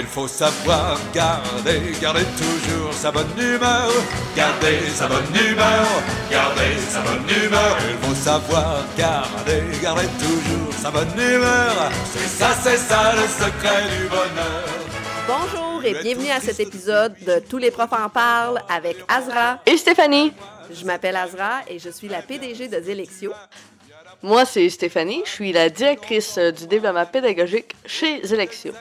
Il faut savoir garder, garder toujours sa bonne humeur. Garder sa bonne humeur, garder sa bonne humeur. Il faut savoir garder, garder toujours sa bonne humeur. C'est ça, c'est ça le secret du bonheur. Bonjour et bienvenue à cet épisode de Tous les profs en parlent avec Azra. Et Stéphanie. Je m'appelle Azra et je suis la PDG de Zélexio. Moi, c'est Stéphanie. Je suis la directrice du développement pédagogique chez Zélexio.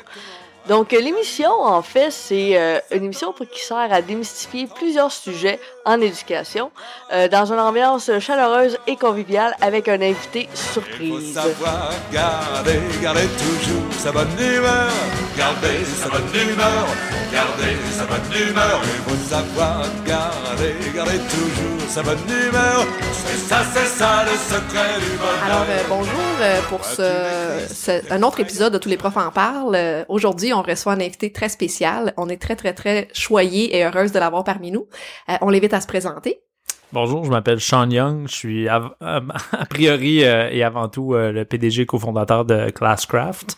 Donc, l'émission, en fait, c'est euh, une émission pour- qui sert à démystifier plusieurs sujets en éducation euh, dans une ambiance chaleureuse et conviviale avec un invité Il faut surprise. savoir garder, garder toujours sa bonne humeur. Garder sa bonne humeur, garder sa bonne humeur. Il faut savoir garder, garder toujours sa bonne humeur. C'est ça, c'est ça le secret du bonheur. Alors, euh, bonjour euh, pour ce, ce- un autre épisode de Tous les profs en parlent. Euh, Aujourd'hui, on reçoit un invité très spécial. On est très, très, très choyés et heureuse de l'avoir parmi nous. Euh, on l'invite à se présenter. Bonjour, je m'appelle Sean Young. Je suis euh, a priori euh, et avant tout le PDG cofondateur de Classcraft,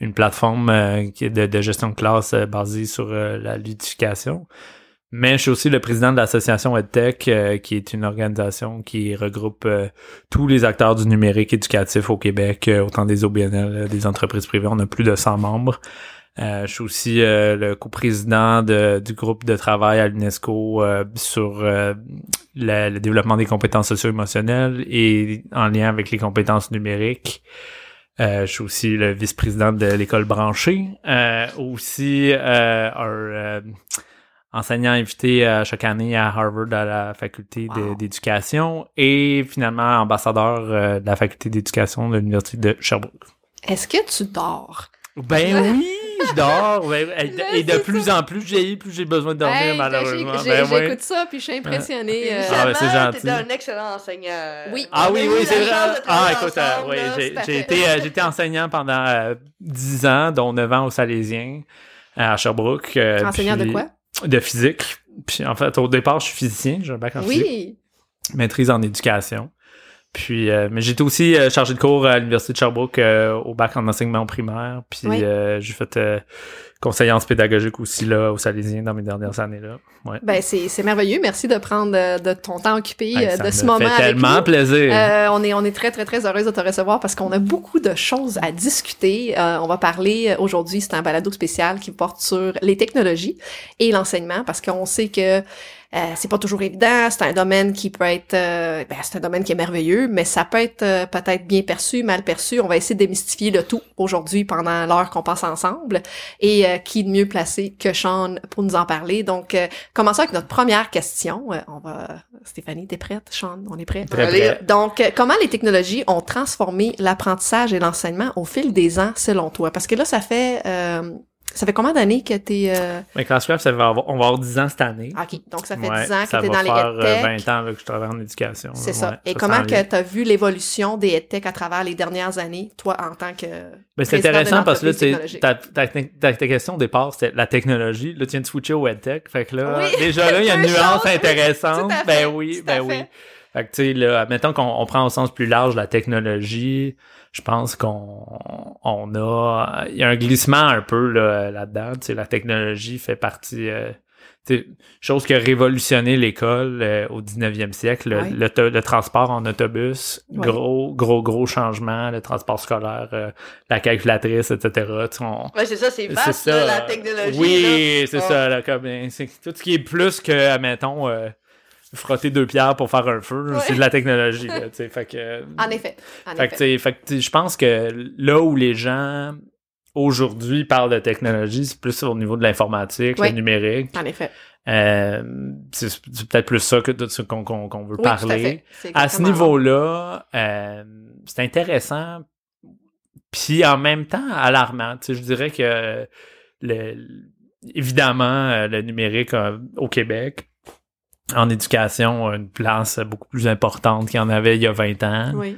une plateforme de, gestion de classe basée sur la ludification. Mais je suis aussi le président de l'association EdTech, qui est une organisation qui regroupe tous les acteurs du numérique éducatif au Québec, autant des OBNL, des entreprises privées. On a plus de 100 membres. Euh, je suis aussi euh, le coprésident de- du groupe de travail à l'UNESCO euh, sur le, le développement des compétences socio-émotionnelles et en lien avec les compétences numériques. Euh, je suis aussi le vice-président de l'école branchée. Euh, aussi euh, un enseignant invité chaque année à Harvard à la faculté Wow. d'éducation et finalement ambassadeur de la faculté d'éducation de l'université de Sherbrooke. Est-ce que tu dors? Ben oui, je dors. Ben, et, de plus en plus j'ai plus j'ai besoin de dormir Hey, malheureusement. j'ai- Ben. J'écoute ça, puis je suis impressionnée. euh, Ah, ben, c'est gentil. t'es un excellent enseignant. Oui. Ah oui, oui, c'est vrai. Ah, écoute, euh, j'ai été, euh, j'ai été enseignant pendant euh, 10 ans, dont 9 ans au Salésien, à Sherbrooke. euh, Enseignant de quoi? De physique. Puis en fait, au départ, je suis physicien, j'ai un bac en physique, Oui. maîtrise en éducation. Puis, euh, mais j'étais aussi euh, chargé de cours à l'université de Sherbrooke euh, au bac en enseignement primaire. Puis Oui. euh, j'ai fait euh, conseillance pédagogique aussi là au Salésien dans mes dernières années là. Ouais. Ben, c'est c'est merveilleux. Merci de prendre euh, de ton temps occupé Hey, ça de me ce moment fait avec tellement nous. plaisir. Euh, on est on est très très très heureuse de te recevoir parce qu'on a beaucoup de choses à discuter. Euh, on va parler aujourd'hui, c'est un balado spécial qui porte sur les technologies et l'enseignement parce qu'on sait que euh, c'est pas toujours évident, c'est un domaine qui peut être euh, ben, c'est un domaine qui est merveilleux, mais ça peut être euh, peut-être bien perçu, mal perçu. On va essayer de démystifier le tout aujourd'hui pendant l'heure qu'on passe ensemble et euh, qui de mieux placé que Sean pour nous en parler. Donc euh, commençons avec notre première question. Euh, on va Stéphanie, t'es prête? Sean, on est prêt? Très Allez, prêt. donc, euh, comment les technologies ont transformé l'apprentissage et l'enseignement au fil des ans, selon toi? Parce que là, ça fait euh, ça fait combien d'années que t'es... Euh... Mais Classcraft, ça va avoir, on va avoir 10 ans cette année. OK, donc ça fait Ouais, 10 ans que ça t'es dans les euh, EdTech. 20 ans là, que je travaille en éducation. C'est ça. ouais, Et comment que t'as vu l'évolution des EdTech à travers les dernières années, toi, en tant que... Ben, c'est intéressant parce que là, ta, ta, ta, ta question au départ, c'était la technologie. Là, tu viens de switcher au EdTech. Fait que là, Oui, déjà là, il y a une nuance intéressante. fait, ben oui, ben oui. fait. Que tu sais, là, mettons qu'on on prend au sens plus large la technologie, je pense qu'on on a. Il y a un glissement un peu là, là-dedans. La technologie fait partie. euh, chose qui a révolutionné l'école euh, au 19e siècle, le, Ouais. le transport en autobus, Ouais. gros, gros, gros changement, le transport scolaire, euh, la calculatrice, etc. Ouais, c'est ça, c'est vaste, ça. là, la technologie. Oui, c'est ça. Là, comme, c'est tout ce qui est plus que, admettons, euh, frotter deux pierres pour faire un feu, Ouais. c'est de la technologie. là, fait que, En effet, en fait effet. que, je pense que là où les gens aujourd'hui parlent de technologie, c'est plus au niveau de l'informatique, Oui. le numérique. En effet. Euh, c'est peut-être plus ça que tout ce qu'on veut Oui, tout à parler. À ce niveau-là, euh, c'est intéressant, puis en même temps alarmant. Tu sais, je dirais que le, évidemment euh, le numérique au Québec en éducation une place beaucoup plus importante qu'il y en avait il y a 20 ans. Oui.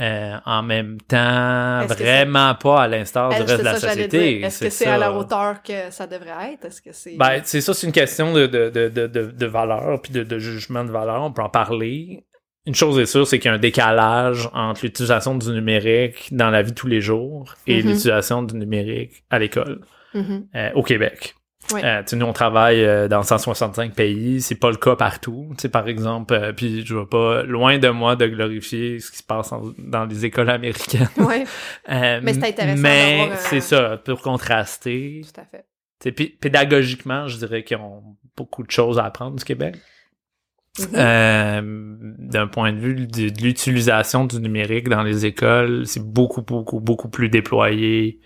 Euh, en même temps, vraiment pas à l'instar du reste de la société. Est-ce que c'est à la hauteur que ça devrait être? Est-ce que c'est... Ben, c'est ça, c'est une question de, de, de, de, de, valeur, puis de, de jugement de valeur. On peut en parler. Une chose est sûre, c'est qu'il y a un décalage entre l'utilisation du numérique dans la vie de tous les jours et Mhm. l'utilisation du numérique à l'école. Mhm. euh, au Québec. Euh, nous, on travaille euh, dans 165 pays. C'est pas le cas partout. Par exemple, euh, puis je veux pas, loin de moi, de glorifier ce qui se passe en- dans les écoles américaines. Euh, Mais c'est intéressant Mais c'est ça, pour contraster. tout à fait. Pédagogiquement, je dirais qu'ils ont beaucoup de choses à apprendre du Québec. Mhm. Euh, D'un point de vue de, de l'utilisation du numérique dans les écoles, c'est beaucoup, beaucoup, beaucoup plus déployé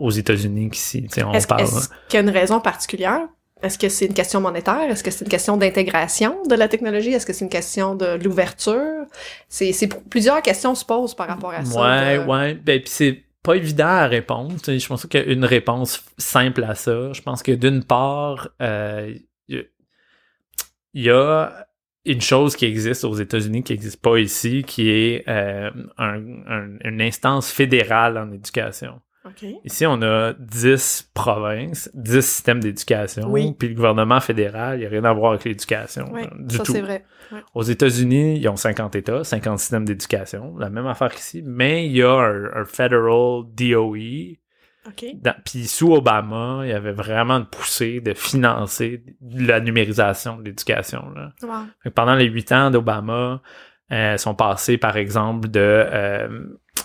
aux États-Unis qu'ici. Est-ce parle. est-ce qu'il y a une raison particulière? Est-ce que c'est une question monétaire? Est-ce que c'est une question d'intégration de la technologie? Est-ce que c'est une question de l'ouverture? C'est, plusieurs questions se posent par rapport à ça. Ouais, de- ouais. Ben, puis c'est pas évident à répondre. Je pense qu'il y a une réponse simple à ça. Je pense que d'une part, euh, il y a- il y a une chose qui existe aux États-Unis qui n'existe pas ici, qui est euh, un- un- une instance fédérale en éducation. Ici, on a 10 provinces, 10 systèmes d'éducation, Oui. puis le gouvernement fédéral, il n'y a rien à voir avec l'éducation Oui, du ça tout. c'est vrai. Aux États-Unis, ils ont 50 États, 50 systèmes d'éducation, la même affaire qu'ici, mais il y a un, un federal DOE. OK. dans- Puis sous Obama, il y avait vraiment une poussée de financer la numérisation de l'éducation. là. Wow. Pendant les huit ans d'Obama, euh, sont passés, par exemple, de... euh,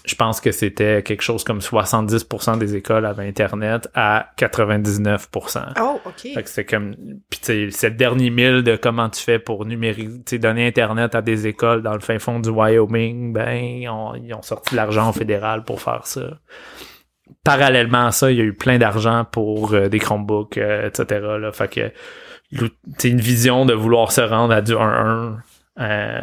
je pense que c'était quelque chose comme 70% des écoles avaient Internet à 99%. Oh, OK. Fait que c'est comme puis tu sais c'est le dernier mille de comment tu fais pour numériser tu sais donner internet à des écoles dans le fin fond du Wyoming ben ils ont, ils ont sorti de l'argent au fédéral pour faire ça parallèlement à ça il y a eu plein d'argent pour euh, des Chromebooks euh, etc là fait que c'est une vision de vouloir se rendre à du 1-1 euh,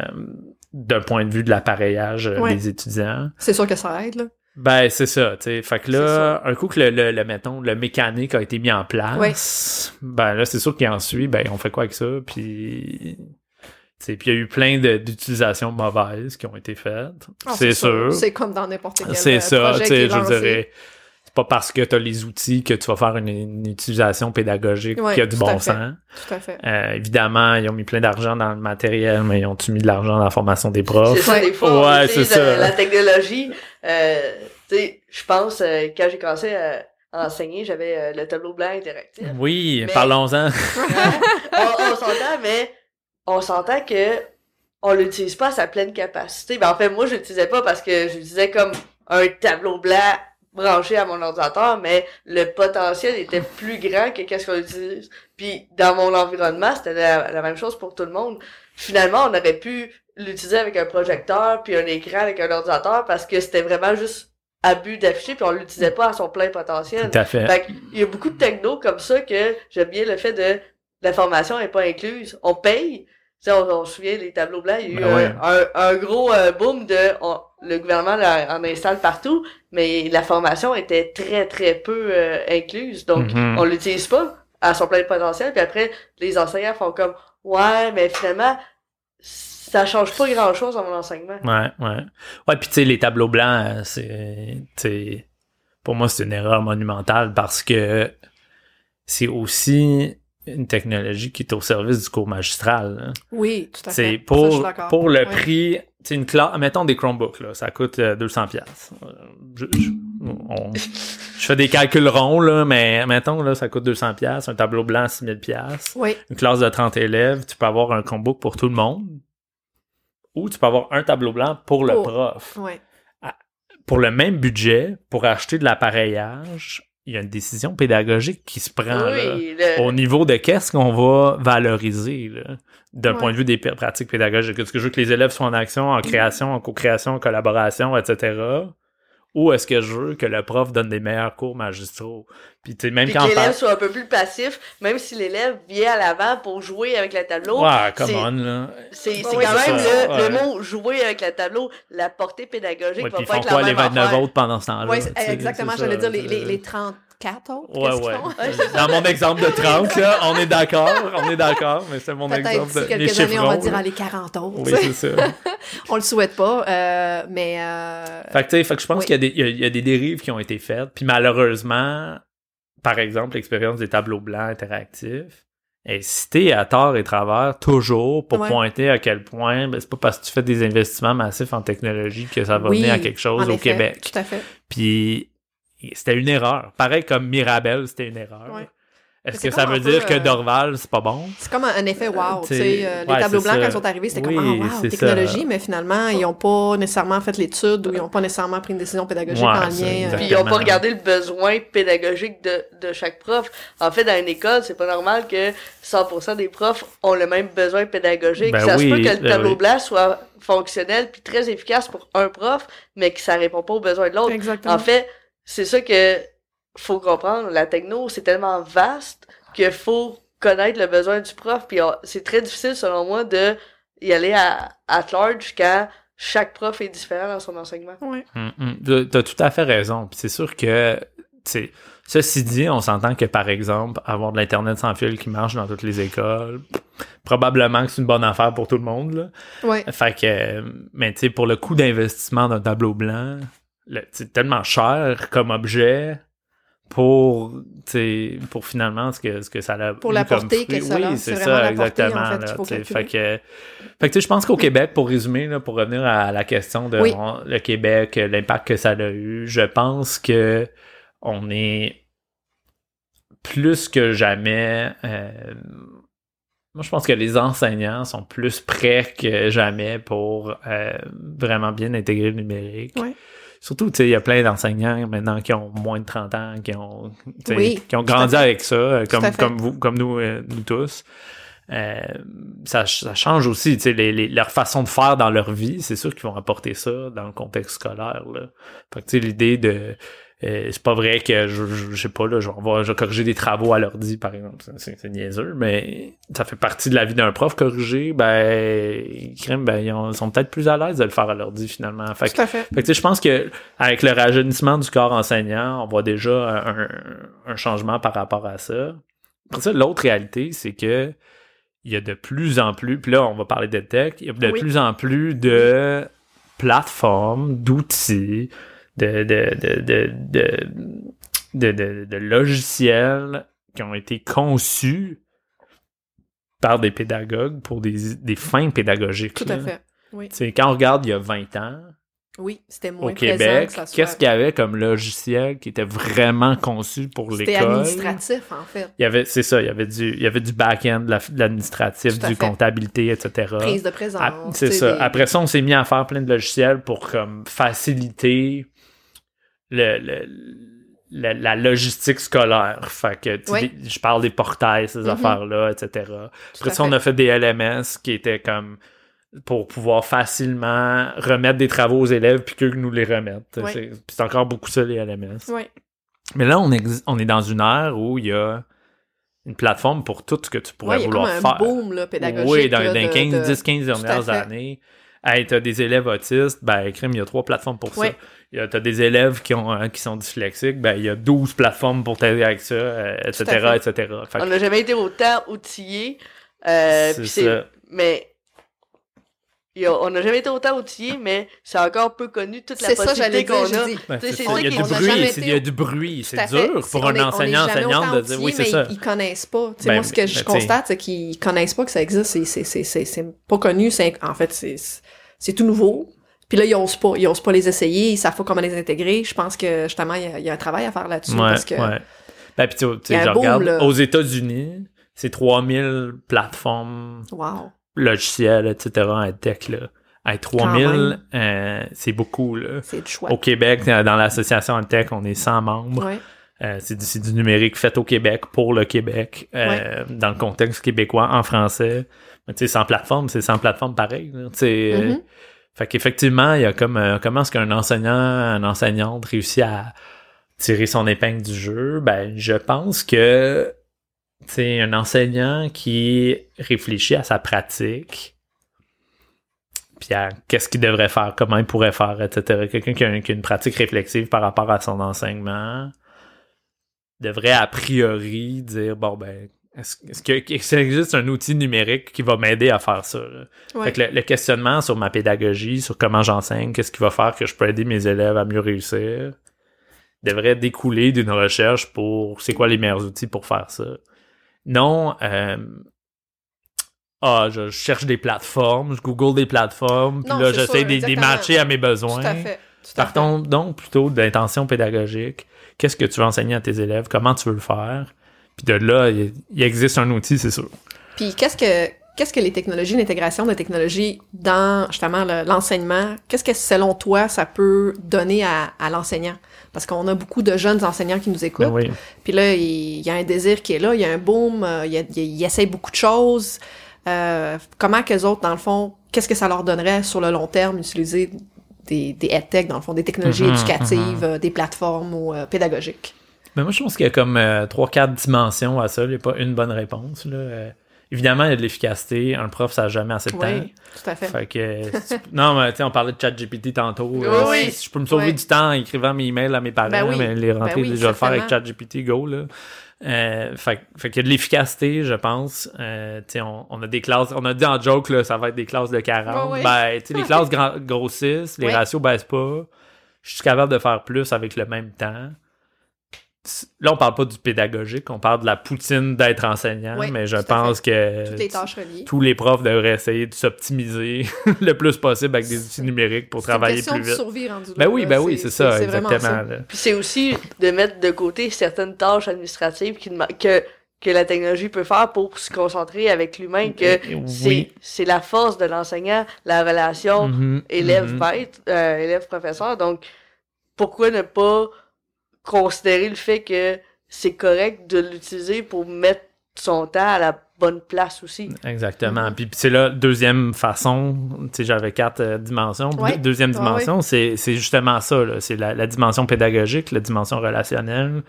d'un point de vue de l'appareillage euh, Ouais. des étudiants C'est sûr que ça aide, là. ben, c'est ça, tu sais. Fait que là, un coup que le, le, le, mettons, le mécanique a été mis en place, ben là, c'est sûr qu'il en suit, ben, on fait quoi avec ça? Puis, tu sais, puis il y a eu plein d'utilisations mauvaises qui ont été faites. Ah, c'est sûr. C'est comme dans n'importe quel C'est ça, tu sais, je dirais. C'est pas parce que tu as les outils que tu vas faire une, une utilisation pédagogique Ouais, qui a du bon fait. sens. Tout à fait. Euh, évidemment, ils ont mis plein d'argent dans le matériel, mais ils ont-tu mis de l'argent dans la formation des profs? C'est ça, Ouais. des fois, Ouais, c'est ça. la technologie. Euh, tu sais, je pense, euh, quand j'ai commencé à à enseigner, j'avais euh, le tableau blanc interactif. Oui, Mais- parlons-en. on on s'entend, mais on s'entend que on l'utilise pas à sa pleine capacité. Ben, en fait, moi, je l'utilisais pas parce que je l'utilisais comme un tableau blanc branché à mon ordinateur, mais le potentiel était plus grand que qu'est-ce qu'on utilise. Puis, dans mon environnement, c'était la, la même chose pour tout le monde. Finalement, on aurait pu l'utiliser avec un projecteur puis un écran avec un ordinateur parce que c'était vraiment juste abus d'afficher puis on l'utilisait pas à son plein potentiel. Tout à fait. Fait il y a beaucoup de techno comme ça que j'aime bien le fait de la formation est pas incluse. On paye. Tu sais, on, on se souvient des tableaux blancs, il y a eu Ben ouais. un, un, un gros euh, boom de on- le gouvernement en installe partout, mais la formation était très très peu euh, incluse. Donc Mhm. on l'utilise pas à son plein potentiel. Puis après, les enseignants font comme Ouais, mais finalement, ça change pas grand chose dans mon enseignement. Ouais, ouais. Ouais, puis tu sais, les tableaux blancs, euh, c'est. tu sais, Pour moi, c'est une erreur monumentale parce que c'est aussi une technologie qui est au service du cours magistral. hein. Oui, tout à fait. C'est Ça, je suis pour, d'accord. pour le Ouais. prix. C'est une classe. Mettons des Chromebooks, là. Ça coûte euh, 200$. piastres. Euh, Je, je, on- je fais des calculs ronds, là, mais mettons, là, ça coûte 200$. piastres, Un tableau blanc, 6000$. piastres. Oui, Une classe de 30 élèves, tu peux avoir un Chromebook pour tout le monde. Ou tu peux avoir un tableau blanc pour le prof. oui. Pour le même budget, pour acheter de l'appareillage, il y a une décision pédagogique qui se prend là, oui, le- au niveau de qu'est-ce qu'on va valoriser là, d'un Ouais. point de vue des pratiques pédagogiques. Est-ce que je veux que les élèves soient en action, en création, en co-création, en collaboration, etc ou est-ce que je veux que le prof donne des meilleurs cours magistraux? Puis, tu même quand. que l'élève soit un peu plus passif, même si l'élève vient à l'avant pour jouer avec le tableau. Ouais, come on, là. C'est quand même le, le, mot jouer avec le tableau, la portée pédagogique ouais, va pas ils font être la les 29 autres pendant ce temps-là? Oui, exactement, j'allais dire les, les, les 30 autres. Dans mon exemple de 30, là, on est d'accord, on est d'accord, mais c'est mon exemple de quelques les années, on va dire dans les 40 autres. Oui, c'est ça. on le souhaite pas, euh, mais. Euh... Fait que, je pense qu'il y, a des dérives qui ont été faites. Puis malheureusement, par exemple, l'expérience des tableaux blancs interactifs est citée à tort et travers toujours pour pointer à quel point ben, c'est pas parce que tu fais des investissements massifs en technologie que ça va oui, venir à quelque chose au Québec. Tout à fait. Puis c'était une erreur. Pareil comme Mirabel, c'était une erreur. Ouais. Est-ce que ça veut peu, dire que euh, Dorval, c'est pas bon? C'est comme un, effet wow, tu sais, euh, les ouais, tableaux blancs ça. quand ils sont arrivés, c'était Oui, comme oh, wow, technologie, ça. mais finalement, ils n'ont pas nécessairement fait l'étude ou ils n'ont pas nécessairement pris une décision pédagogique Ouais, en lien. euh. Puis ils ont pas regardé le besoin pédagogique de, de chaque prof. En fait, dans une école, c'est pas normal que 100% des profs ont le même besoin pédagogique. Ben ça se peut que le ben tableau oui. blanc soit fonctionnel puis très efficace pour un prof, mais que ça répond pas aux besoins de l'autre. Exactement. En fait, c'est ça que faut comprendre. La techno, c'est tellement vaste qu'il faut connaître le besoin du prof. Puis c'est très difficile, selon moi, de y aller à, at large quand chaque prof est différent dans son enseignement. Ouais. Hum, hum. T'as- tout à fait raison. Puis c'est sûr que, tu sais, ceci dit, on s'entend que, par exemple, avoir de l'Internet sans fil qui marche dans toutes les écoles, probablement que c'est une bonne affaire pour tout le monde, là. Ouais. Fait que, mais tu sais, pour le coût d'investissement d'un tableau blanc, c'est tellement cher comme objet pour, pour finalement ce que, ce que ça a Pour la portée que ça Oui, c'est ça, la portée, en exactement. fait, que, fait que, tu sais, je pense qu'au Québec, pour résumer, là, pour revenir à la question de Oui. on- le Québec, l'impact que ça a eu, je pense que on est plus que jamais. euh, moi, je pense que les enseignants sont plus prêts que jamais pour euh, vraiment bien intégrer le numérique. Ouais. Surtout, tu sais, il y a plein d'enseignants maintenant qui ont moins de 30 ans, qui ont, Oui, qui ont grandi avec ça, euh, comme, comme vous, comme nous, euh, nous tous. Euh, ça, ça change aussi, tu sais, les, les- leur façon de faire dans leur vie. C'est sûr qu'ils vont apporter ça dans le contexte scolaire. Là. Fait que, tu sais, l'idée de euh, c'est pas vrai que je, je, je sais pas là, je vais, je vais corriger des travaux à l'ordi par exemple, C'est- niaiseux, mais ça fait partie de la vie d'un prof corriger, ben ben ils ont- sont peut-être plus à l'aise de le faire à l'ordi finalement. Fait Tout à fait. fait que, je pense que avec le rajeunissement du corps enseignant, on voit déjà un, un changement par rapport à ça. Après ça, l'autre réalité, c'est que il y a de plus en plus, puis là, on va parler de tech, il y a de Oui. plus en plus de plateformes, d'outils, de, de, de, de, de, de, de- de logiciels qui ont été conçus par des pédagogues pour des, des fins pédagogiques. Tout là. à fait. Oui. Quand on regarde il y a 20 ans, Oui, c'était moins au Québec, qu'est-ce qu'il y avait comme logiciel qui était vraiment conçu pour C'était l'école? administratif, en fait. Il y avait, c'est ça, il y avait du, il y avait du back-end, de la- de l'administratif, du fait. comptabilité, etc. Prise de présence. C'est ça. des- Après ça, on s'est mis à faire plein de logiciels pour comme faciliter le, le- la, la logistique scolaire. Fait que Oui. des- je parle des portails, ces Mhm. affaires-là, etc. Après ça, on a fait des LMS qui étaient comme pour pouvoir facilement remettre des travaux aux élèves puis qu'eux nous les remettent. Oui. C'est encore beaucoup ça, les LMS. Oui, Mais là, on, ex- on est dans une ère où il y a une plateforme pour tout ce que tu pourrais comme vouloir un faire. boom là, pédagogique. Oui, dans, là, dans les de- 15, de- 10, 15 Tout à dernières années. Hey, t'as des élèves autistes, ben, crime, il y a trois plateformes pour ça. Il y a- T'as des élèves qui, ont, euh, qui sont dyslexiques, ben, il y a 12 plateformes pour t'aider avec ça, euh, etc., fait. etc. Fait que On n'a jamais été autant outillés. Euh, ça. Mais on n'a jamais été autant outillés, mais c'est encore peu connu toute la C'est ça, j'allais possibilité qu'on a. Ben, Tu Il y a du bruit, c'est- été il y a au- du bruit, Tout c'est à fait. dur pour un enseignant, enseignante de dire, oui, c'est ça. mais Ils connaissent pas. Tu Ben, moi, ce que je ben, tu sais. constate, c'est qu'ils connaissent pas que ça existe. C'est- C'est, c'est, c'est, c'est pas connu. En fait, c'est tout nouveau. Puis là, ils osent pas. Ils osent pas les essayer. Ils savent pas comment les intégrer. Je pense que, justement, il y a, il y a un travail à faire là-dessus. Ouais, parce que, ouais. Ben, puis tu sais, je boom, regarde, là. aux États-Unis, c'est 3000 plateformes wow. logiciels, etc., en tech, là. Hey, 3000, euh, c'est beaucoup, là. C'est choix. Au Québec, dans l'association tech, on est 100 membres. Ouais. Euh, c'est du, c'est du numérique fait au Québec pour le Québec, euh, dans le contexte québécois, en français. Mais tu sais, sans plateforme, c'est sans plateforme pareil. là. Tu sais. Fait qu'effectivement, il y a comme euh, comment est-ce qu'un enseignant, une enseignante réussit à tirer son épingle du jeu? Ben, je pense que sais, un enseignant qui réfléchit à sa pratique, puis à qu'est-ce qu'il devrait faire, comment il pourrait faire, etc. Quelqu'un qui a une pratique réflexive par rapport à son enseignement devrait a priori dire bon ben est-ce que existe un outil numérique qui va m'aider à faire ça là? Ouais. Fait que le, le questionnement sur ma pédagogie, sur comment j'enseigne, qu'est-ce qui va faire que je peux aider mes élèves à mieux réussir, devrait découler d'une recherche pour c'est quoi les meilleurs outils pour faire ça. Non, euh, ah, je cherche des plateformes, je google des plateformes, puis Non, là j'essaie de les matcher à mes Tout besoins. à fait. à Partons donc plutôt d'intention pédagogique. Qu'est-ce que tu veux enseigner à tes élèves? Comment tu veux le faire? Puis de là, il, il existe un outil, c'est sûr. Puis qu'est-ce que qu'est-ce que les technologies, l'intégration de technologies dans justement le- l'enseignement, qu'est-ce que selon toi ça peut donner à, à l'enseignant? Parce qu'on a beaucoup de jeunes enseignants qui nous écoutent. Ben oui. Puis là, il, il y a un désir qui est là, il y a un boom, euh, il, il, il beaucoup de choses. Euh, comment qu'eux autres, dans le fond, qu'est-ce que ça leur donnerait sur le long terme utiliser des, des EdTech, dans le fond, des technologies Mhm, éducatives, euh, des plateformes ou euh, pédagogiques? Mais moi, je pense qu'il y a comme euh, trois, quatre dimensions à ça. Il n'y a pas une bonne réponse. Là. Euh, évidemment, il y a de l'efficacité. Un prof, ça n'a jamais assez de temps. Oui, tout à fait. Fait que, euh, si tu- non, mais tu sais, on parlait de ChatGPT tantôt. Oui, Euh, oui. si je peux me sauver du temps en écrivant mes emails à mes parents, Ben oui. mais les rentrer, Ben oui, déjà le faire avec. ChatGPT, go, là. Euh, fait, fait qu'il y a de l'efficacité, je pense. Euh, tu sais, on, on a des classes, on a dit en joke, là, ça va être des classes de 40. Ouais, ouais. Ben, tu sais, les classes grossissent, les Ouais. ratios baissent pas. Je suis capable de faire plus avec le même temps. Là, on parle pas du pédagogique, on parle de la poutine d'être enseignant, Oui, mais je pense que Toutes les tâches reliées. tous les profs devraient essayer de s'optimiser le plus possible avec des outils numériques pour une travailler plus de vite. survie rendue là, Ben oui, ben oui, c'est ça, exactement. ça. Puis c'est aussi de mettre de côté certaines tâches administratives qui que, que la technologie peut faire pour se concentrer avec l'humain, que Oui. c'est c'est la force de l'enseignant, la relation Mhm, mhm. élève-maître, euh, élève-professeur. Donc, pourquoi ne pas considérer le fait que c'est correct de l'utiliser pour mettre son temps à la bonne place aussi? Exactement. Puis puis c'est là, deuxième façon, tu sais, j'avais quatre euh, dimensions. Ouais. Deux- Deuxième Ouais, dimension, c'est c'est justement ça, là. C'est la, la dimension pédagogique, la dimension relationnelle.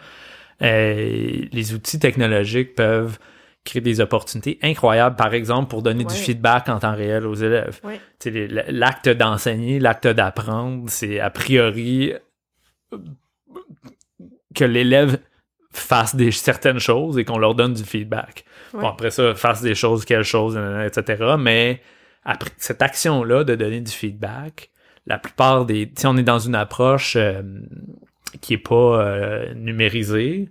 Euh, les outils technologiques peuvent créer des opportunités incroyables, par exemple, pour donner du Ouais. feedback en temps réel aux élèves. Ouais. Tu sais, L'acte d'enseigner, l'acte d'apprendre, c'est a priori euh, que l'élève fasse des certaines choses et qu'on leur donne du feedback. Bon, après ça, fasse des choses, quelles choses, etc. Mais après cette action-là de donner du feedback, la plupart des... Si on est dans une approche euh, qui est pas euh, numérisée,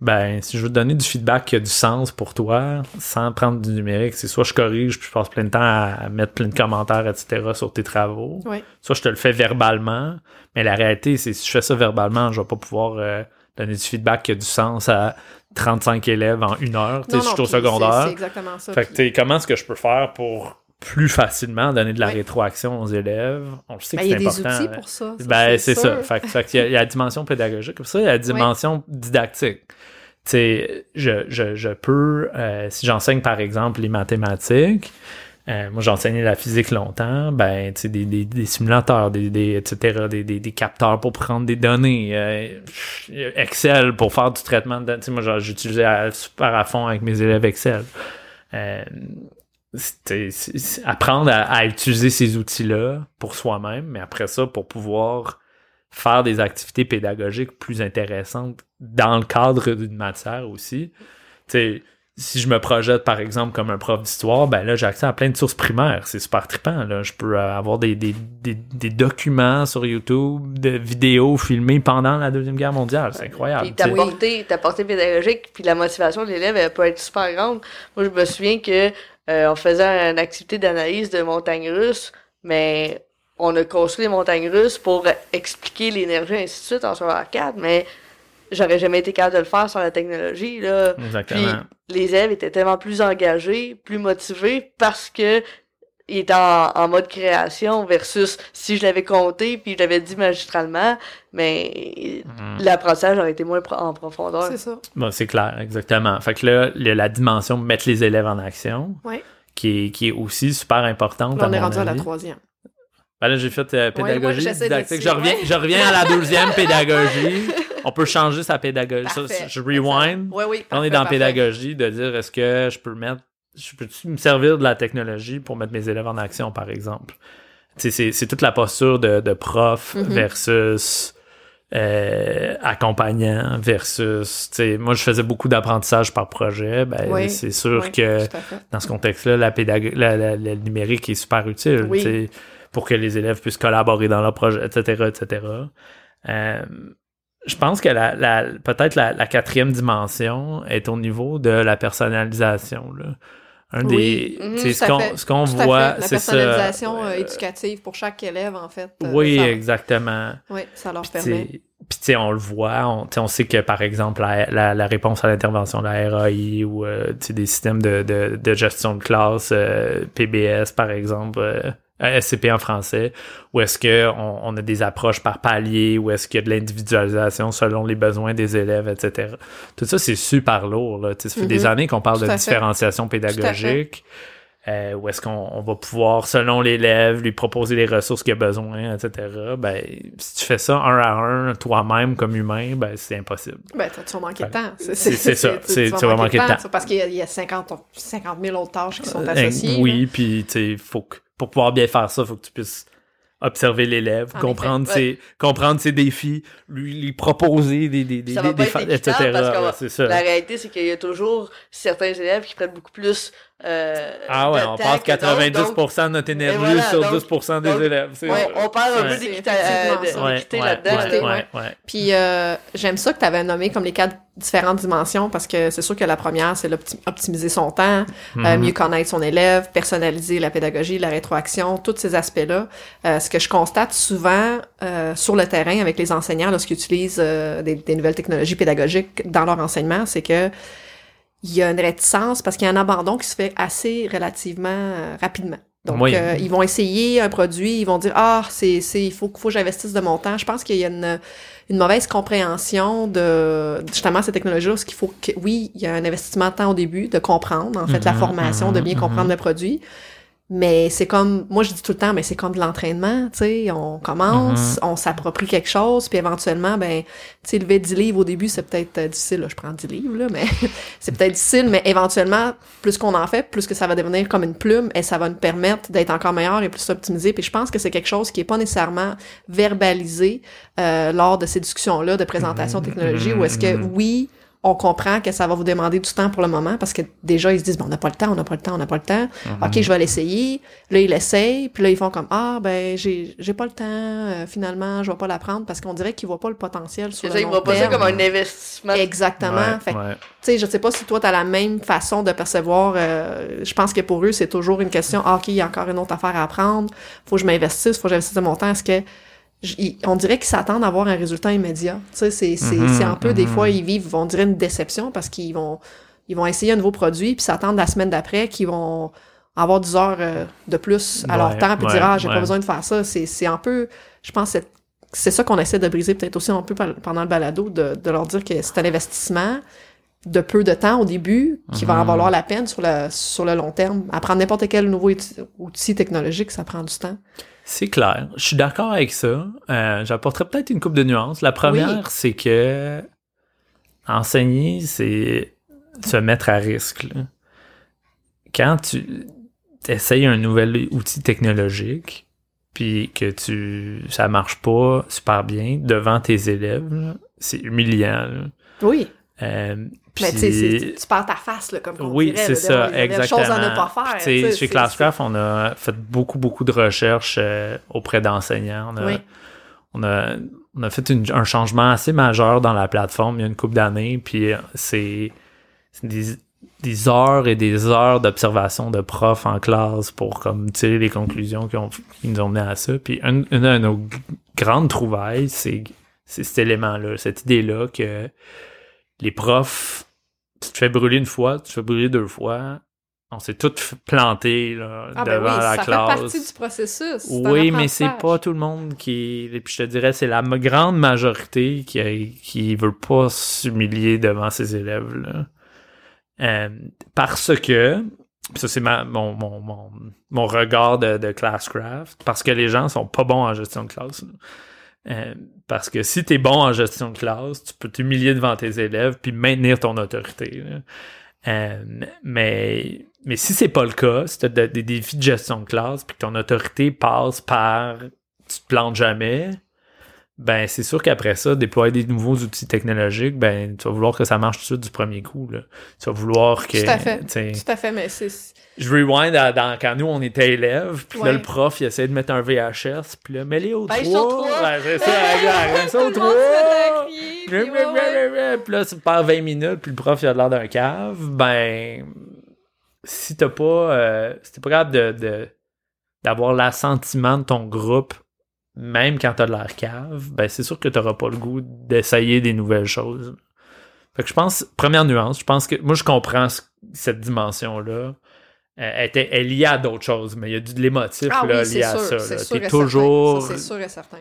ben, si je veux te donner du feedback qui a du sens pour toi, sans prendre du numérique, c'est soit je corrige puis je passe plein de temps à, mettre plein de commentaires, etc. sur tes travaux, Ouais. soit je te le fais verbalement, mais la réalité, c'est si je fais ça verbalement, je vais pas pouvoir euh, donner du feedback qui a du sens à 35 élèves en une heure, tu sais, si je suis au secondaire. C'est exactement ça. Fait que, puis- comment est-ce que je peux faire pour plus facilement donner de la Ouais. rétroaction aux élèves? On le sait Ben, que il y a c'est des important. outils pour ça. ça, Ben, c'est ça. Fait, que- fait qu'il y y a la dimension pédagogique. Pour ça, il y a la dimension didactique. Tu sais, je, je, je peux, euh, si j'enseigne par exemple les mathématiques, euh, moi j'ai enseigné la physique longtemps, ben, tu sais, des, des, des simulateurs, des, des, etc., des, des, des capteurs pour prendre des données, euh, Excel pour faire du traitement de données. Moi j'utilisais super à fond avec mes élèves Excel. Euh, c'est- c'est- c'est apprendre à, à utiliser ces outils-là pour soi-même, mais après ça, pour pouvoir faire des activités pédagogiques plus intéressantes dans le cadre d'une matière aussi. Si je me projette, par exemple, comme un prof d'histoire, ben là, j'ai accès à plein de sources primaires. C'est super trippant, là. Je peux euh, avoir des, des, des, des documents sur YouTube, de vidéos filmées pendant la Deuxième Guerre mondiale. C'est incroyable. Puis ta portée, ta portée pédagogique, puis la motivation de l'élève, elle peut être super grande. Moi, je me souviens que euh, on faisait une activité d'analyse de montagnes russes, mais on a construit les montagnes russes pour expliquer l'énergie, ainsi de suite, en secondaire 4, mais j'aurais jamais été capable de le faire sans la technologie, là. Exactement. Puis les élèves étaient tellement plus engagés, plus motivés parce que ils étaient en, en mode création versus si je l'avais compté puis je l'avais dit magistralement, mais Mhm. l'apprentissage aurait été moins pro- en profondeur. C'est ça. Bon, c'est clair, exactement. Fait que là, il la dimension de mettre les élèves en action, Ouais. qui, est, qui est aussi super importante. Là, on est rendu à la troisième. Ben là, j'ai fait euh, pédagogie didactique. Je reviens, ouais. je reviens à la deuxième pédagogie. On peut changer sa pédagogie. Ça, je rewind. Oui, oui. On est dans parfait. pédagogie, de dire est-ce que je peux mettre, je peux-tu me servir de la technologie pour mettre mes élèves en action, par exemple? C'est toute la posture de, de prof Mhm. versus euh, accompagnant versus, moi je faisais beaucoup d'apprentissage par projet, ben Oui, c'est sûr Oui, que dans ce contexte-là, la numérique est super utile, Oui. pour que les élèves puissent collaborer dans leur projet, etc., etc. Euh, je pense que la, la- peut-être la, la quatrième dimension est au niveau de la personnalisation. Là. Un Oui, des tout ce qu'on ce qu'on voit. La c'est ça personnalisation euh, euh, éducative pour chaque élève, en fait. euh, oui ça, exactement oui, ça leur Puis, permet. Puis, tu sais, on le voit, on, on sait que, par exemple, la, la, la réponse à l'intervention de la RAI ou euh, des systèmes de, de, de gestion de classe, euh, PBS, par exemple, SCP en français, où est-ce que on, a des approches par palier, où est-ce qu'il y a de l'individualisation selon les besoins des élèves, etc. Tout ça, c'est super lourd. Là. Ça fait des Mhm. années qu'on parle Tout de fait. différenciation pédagogique. Euh, où est-ce qu'on on va pouvoir, selon l'élève, lui proposer les ressources qu'il a besoin, etc. Ben, si tu fais ça un à un, toi-même, comme humain, ben, c'est impossible. Ben, tu vas manquer de temps. C'est- ça. tu- vas manquer de temps. Parce qu'il y a, il y a 50, 50 000 autres tâches qui sont Euh, associées. oui, puis, tu sais, faut que, pour pouvoir bien faire ça, faut que tu puisses observer l'élève, En comprendre, ses, comprendre ses défis, lui, lui proposer des, des, des, Ça va des, pas des être fa- équitable etc. parce que Ouais, c'est ça. La réalité, c'est qu'il y a toujours certains élèves qui prennent beaucoup plus. Euh, Ah ouais, on passe que d'autres, 90% de notre énergie voilà, sur donc- 10% des donc, élèves. ça. on, parle un Ouais. peu d'équité Ouais, là-dedans. ouais, ouais, ouais. Puis euh, j'aime ça que tu avais nommé comme les quatre différentes dimensions parce que c'est sûr que la première, c'est optimiser son temps, euh, Mhm. mieux connaître son élève, personnaliser la pédagogie, la rétroaction, tous ces aspects-là. Euh, ce que je constate souvent euh, sur le terrain avec les enseignants lorsqu'ils utilisent euh, des, des nouvelles technologies pédagogiques dans leur enseignement, c'est que il y a une réticence parce qu'il y a un abandon qui se fait assez relativement euh, rapidement. Donc, Oui. euh, ils vont essayer un produit, ils vont dire ah c'est c'est il faut faut que j'investisse de mon temps. Je pense qu'il y a une une mauvaise compréhension de justement ces technologies parce qu'il faut que oui il y a un investissement de temps au début de comprendre en fait la Mhm, formation, de mhm, bien mhm. comprendre le produit. Mais c'est comme, moi je dis tout le temps, mais c'est comme de l'entraînement, tu sais, on commence, on s'approprie quelque chose, puis éventuellement, ben, tu sais, lever 10 livres au début, c'est peut-être euh, difficile, là, je prends 10 livres, là, mais c'est peut-être difficile, mais éventuellement, plus qu'on en fait, plus que ça va devenir comme une plume, et ça va nous permettre d'être encore meilleur et plus optimisé, puis je pense que c'est quelque chose qui est pas nécessairement verbalisé euh, lors de ces discussions-là de présentation de technologie, où est-ce que, oui, on comprend que ça va vous demander du temps pour le moment parce que déjà ils se disent bon on n'a pas le temps, on n'a pas le temps, on n'a pas le temps. OK, je vais l'essayer. Là ils l'essayent, puis là ils font comme ah ben j'ai j'ai pas le temps euh, finalement, je vais pas l'apprendre parce qu'on dirait qu'ils voient pas le potentiel sur C'est le ça, ils long voient pas ça comme un investissement. Exactement. Ouais, Fait que, ouais. tu sais, je sais pas si toi, tu as la même façon de percevoir. euh, je pense que pour eux, c'est toujours une question, ah, OK, il y a encore une autre affaire à apprendre. Faut que je m'investisse, faut que j'investisse mon temps. Est-ce que... on dirait qu'ils s'attendent à avoir un résultat immédiat. Tu sais, c'est, c'est, Mhm, c'est un peu, des mhm. fois, ils vivent, on dirait une déception parce qu'ils vont, ils vont essayer un nouveau produit puis s'attendent la semaine d'après qu'ils vont avoir 10 heures euh, de plus à leur temps puis ouais, dire, ah, j'ai ouais. pas besoin de faire ça. C'est, c'est un peu, je pense, c'est, c'est ça qu'on essaie de briser peut-être aussi un peu pendant le balado, de, de leur dire que c'est un investissement de peu de temps au début qui va en Mhm. valoir la peine sur le, sur le long terme. Apprendre n'importe quel nouveau outil technologique, ça prend du temps. C'est clair. Je suis d'accord avec ça. Euh, J'apporterais peut-être une coupe de nuances. La première, Oui. c'est que enseigner, c'est se mettre à risque. là. Quand tu essayes un nouvel outil technologique, puis que tu ça marche pas super bien devant tes élèves, c'est humiliant. là. Oui. Euh, Mais tu sais, tu perds ta face, là, comme on oui, c'est ça, exactement. Chose à ne pas faire. Chez Classcraft, on a fait beaucoup, beaucoup de recherches euh, auprès d'enseignants. On a, Oui. on a, on a fait une- un changement assez majeur dans la plateforme il y a une couple d'années, puis euh, c'est des, des heures et des heures d'observation de profs en classe pour comme tirer les conclusions qui, ont, qui nous ont mené à ça. Puis une, une de nos grandes trouvailles, c'est cet élément-là, cette idée-là que les profs, tu te fais brûler une fois, tu te fais brûler deux fois, on s'est tous plantés là, Ah ben devant oui, la ça classe. fait partie du processus. Oui, mais c'est pas tout le monde qui. Et puis je te dirais, c'est la grande majorité qui, qui veut pas s'humilier devant ses élèves. Là. Euh, parce que. ça, c'est ma, mon, mon, mon, mon regard de, de Classcraft. Parce que les gens sont pas bons en gestion de classe. là. Euh, parce que si t'es bon en gestion de classe, tu peux t'humilier devant tes élèves puis maintenir ton autorité. Euh, mais, mais si c'est pas le cas, si tu as des défis de gestion de classe puis que ton autorité passe par tu te plantes jamais, ben c'est sûr qu'après ça, déployer des nouveaux outils technologiques, ben tu vas vouloir que ça marche tout de suite du premier coup. Là. Tu vas vouloir que. Tout à fait. Tout à fait, mais c'est... Je rewind à- dans, quand nous on était élèves, puis là le prof il essayait de mettre un VHS, puis là, mets-les au Ben, 3. ils sont trois. Ouais, c'est ça. Mets ça au Tout le monde se met à 3. crier, puis là, tu perds 20 minutes, puis le prof il a l'air d'un cave, ben. si t'as pas, euh, si t'es pas capable de- d'avoir l'assentiment de ton groupe, même quand t'as de l'air cave, ben c'est sûr que t'auras pas le goût d'essayer des nouvelles choses. Fait que je pense, première nuance, je pense que moi je comprends ce- cette dimension-là. Elle, est liée à d'autres choses, mais il y a du de l'émotif Ah oui, lié à sûr, ça. T'es toujours. Ça, sûr et certain.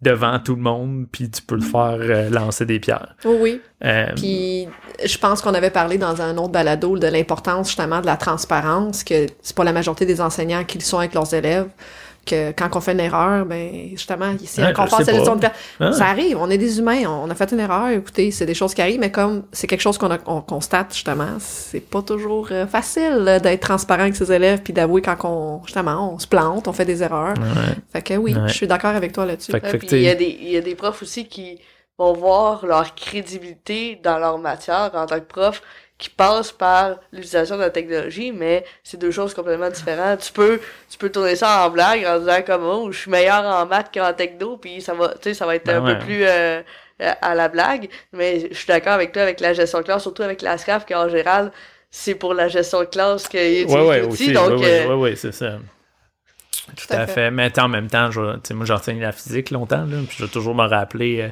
devant tout le monde, puis tu peux le faire euh, lancer des pierres. Oui, oui. Euh, Puis je pense qu'on avait parlé dans un autre balado de l'importance justement de la transparence, que c'est pas la majorité des enseignants qui le sont avec leurs élèves, que quand on fait une erreur, ben justement, ici, Ouais, on de Ah. ça arrive, on est des humains, on a fait une erreur, écoutez, c'est des choses qui arrivent, mais comme c'est quelque chose qu'on on constate justement, c'est pas toujours euh, facile d'être transparent avec ses élèves puis d'avouer quand on justement on se plante, on fait des erreurs. ouais. Fait que oui, Ouais. je suis d'accord avec toi là-dessus. Il y, y a des profs aussi qui vont voir leur crédibilité dans leur matière en tant que prof qui passe par l'utilisation de la technologie, mais c'est deux choses complètement différentes. Tu peux, tu peux tourner ça en blague en disant comme oh, je suis meilleur en maths qu'en techno, puis ça va, tu sais, ça va être Ben un ouais. peu plus euh, à la blague. Mais je suis d'accord avec toi avec la gestion de classe, surtout avec la SCAF, qu'en général, c'est pour la gestion de classe qu'il utilise Ouais, ouais, l'outil, aussi. donc ouais, ouais, euh, ouais, ouais, c'est ça. Tout à, à fait. fait. Mais en même temps, je, moi, j'ai enseigné la physique longtemps, là, puis je vais toujours me rappeler. euh,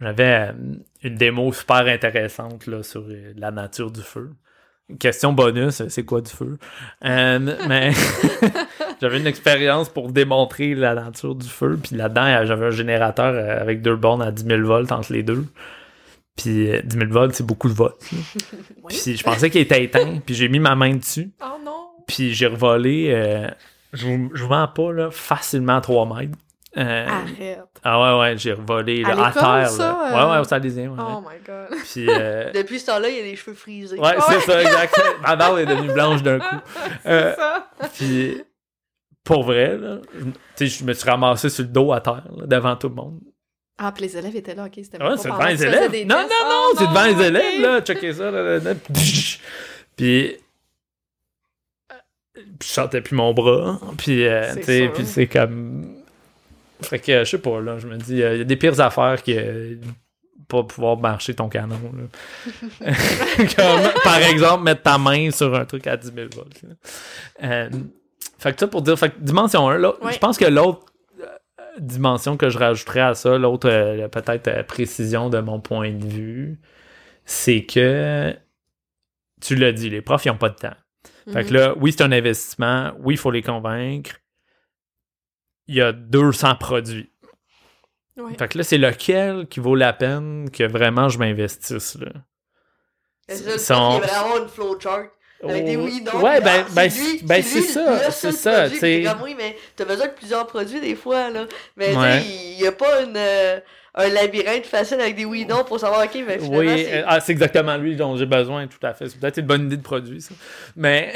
J'avais euh, une démo super intéressante là, sur euh, la nature du feu. Question bonus, c'est quoi du feu? Euh, mais j'avais une expérience pour démontrer la nature du feu, puis là-dedans, euh, j'avais un générateur avec deux bornes à 10 000 volts entre les deux. Puis euh, 10 000 volts, c'est beaucoup de volts. Oui. Puis je pensais qu'il était éteint, puis j'ai mis ma main dessus. Oh non! Puis j'ai revolé, euh, je, vous, je vous mens pas, là, facilement 3 mètres. Euh, Arrête. ah ouais, ouais, j'ai revolé À là, à, l'école, terre. ça, là. euh? Ouais, ouais, au Salésien. Ouais, Oh my god. Puis, euh, depuis ce temps-là, il y a les cheveux frisés. ouais, c'est ça, exact. Ma barbe est devenue blanche d'un coup. Euh, ça. puis, pour vrai, là, je- tu sais, je me suis ramassé sur le dos à terre, là, devant tout le monde. Ah, puis les élèves étaient là, ok, c'était Ouais, pas c'est pendant devant les élèves. des Non, non, non, Oh c'est devant les élèves, là. Checkez ça, là, là, là. Puis, je sentais plus mon bras. Puis, euh, C'est tu sais, puis c'est comme. Fait que, je sais pas, là, je me dis, euh, il y a des pires affaires que euh, pas pouvoir marcher ton canon, là. comme, par exemple, mettre ta main sur un truc à 10 000 volts. Euh, fait que ça pour dire, fait que dimension 1, là, Ouais. je pense que l'autre euh, dimension que je rajouterais à ça, l'autre euh, peut-être euh, précision de mon point de vue, c'est que tu l'as dit, les profs ils ont pas de temps. Fait que Mhm. là, oui, c'est un investissement, oui, il faut les convaincre. Il y a 200 produits. Ouais. Fait que là, c'est lequel qui vaut la peine que vraiment je m'investisse là? C'est Sont- avait vraiment une flowchart. Avec des oui, non. Ouais, ben, ben, c'est ben, c'est c'est lui ça, c'est ça, tu sais. Oui, mais t'as besoin de plusieurs produits des fois, là. Mais tu Ouais. sais, il y a pas une, euh, un labyrinthe facile avec des oui, non pour savoir, ok, mais finalement, Oui, c'est... euh, ah, c'est exactement lui dont j'ai besoin, tout à fait. C'est peut-être une bonne idée de produit, ça. Mais,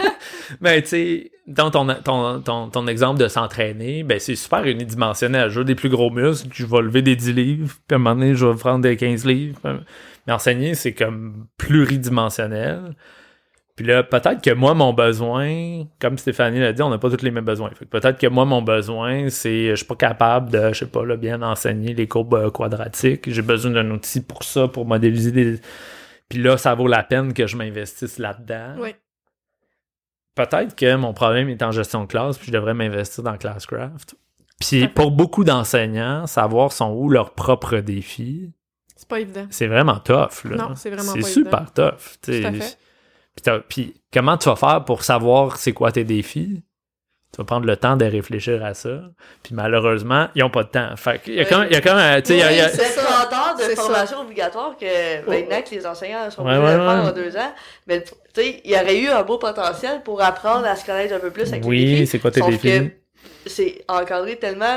mais tu sais, dans ton, ton, ton, ton exemple de s'entraîner, ben, c'est super unidimensionnel. Je veux des plus gros muscles, je vais lever des 10 livres, puis à un moment donné, je vais prendre des 15 livres. Mais enseigner, c'est comme pluridimensionnel. Puis là, peut-être que moi, mon besoin, comme Stéphanie l'a dit, on n'a pas tous les mêmes besoins. Peut-être que moi, mon besoin, c'est je suis pas capable de, je sais pas, là, bien enseigner les courbes euh, quadratiques. J'ai besoin d'un outil pour ça, pour modéliser des. Puis là, ça vaut la peine que je m'investisse là-dedans. Oui. Peut-être que mon problème est en gestion de classe, puis je devrais m'investir dans Classcraft. Puis pour beaucoup d'enseignants, savoir sont où leurs propres défis, C'est pas évident. c'est vraiment tough. Là. Non, c'est vraiment C'est pas super tough. Tout à fait. Puis, comment tu vas faire pour savoir c'est quoi tes défis? Tu vas prendre le temps de réfléchir à ça. Puis malheureusement, ils n'ont pas de temps. Fait qu'il y a quand, il y a quand même, tu sais, il y a- Oui, C'est C'est ça. 30 heures de C'est ça. formation obligatoire que maintenant que les enseignants sont Ouais, obligés de ouais, faire ouais. en deux ans. Mais tu sais, il y aurait eu un beau potentiel pour apprendre à se connaître un peu plus avec les oui, défis. c'est quoi tes Sauf défis? que c'est encadré tellement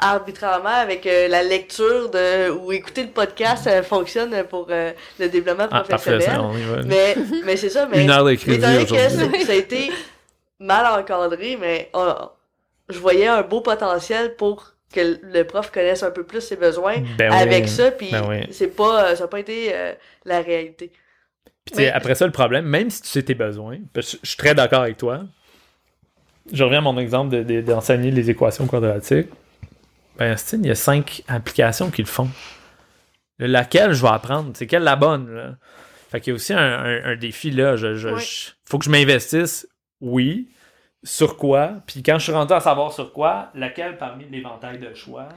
arbitrairement avec euh, la lecture de ou écouter le podcast euh, fonctionne pour euh, le développement Ah, professionnel. ça, mais mais c'est ça mais Une heure étant donné que ça a été mal encadré mais on- je voyais un beau potentiel pour que le prof connaisse un peu plus ses besoins Ben oui. avec ça puis Ben oui. c'est pas ça n'a pas été euh, la réalité Puis, Oui. après ça, le problème, même si tu sais tes besoins, je suis très d'accord avec toi. Je reviens à mon exemple de- de- d'enseigner les équations quadratiques. Ben, il y a cinq applications qui le font. Laquelle je vais apprendre? C'est quelle la bonne? Là? Fait qu'il y a aussi un, un- un défi là. Je, je- Ouais. je- faut que je m'investisse, oui. Sur quoi? Puis quand je suis rendu à savoir sur quoi, laquelle parmi l'éventail de choix?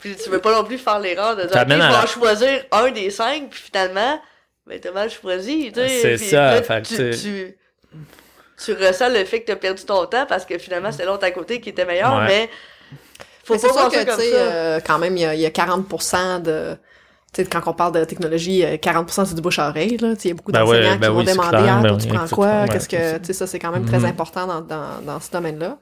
Puis tu veux pas non plus faire l'erreur de dire, je vais en choisir un des cinq, puis finalement, ben t'as mal choisi, tu sais. C'est ça, là, fait que tu, c'est- tu, tu ressens le fait que t'as perdu ton temps parce que finalement, c'est l'autre à côté qui était meilleur, Ouais. mais faut Mais pas c'est que, tu sais, ça. euh, quand même, il y a, y a 40% de... Tu sais, quand on parle de technologie, euh, 40% c'est du bouche à oreille, là. Tu sais, il y a beaucoup Ben d'enseignants ouais, ben qui vont oui, c'est demander, clair, ah, ben toi, tu prends quoi? ouais, Qu'est-ce que... c'est Tu sais, ça, c'est quand même très Mhm. important dans, dans, dans ce domaine-là.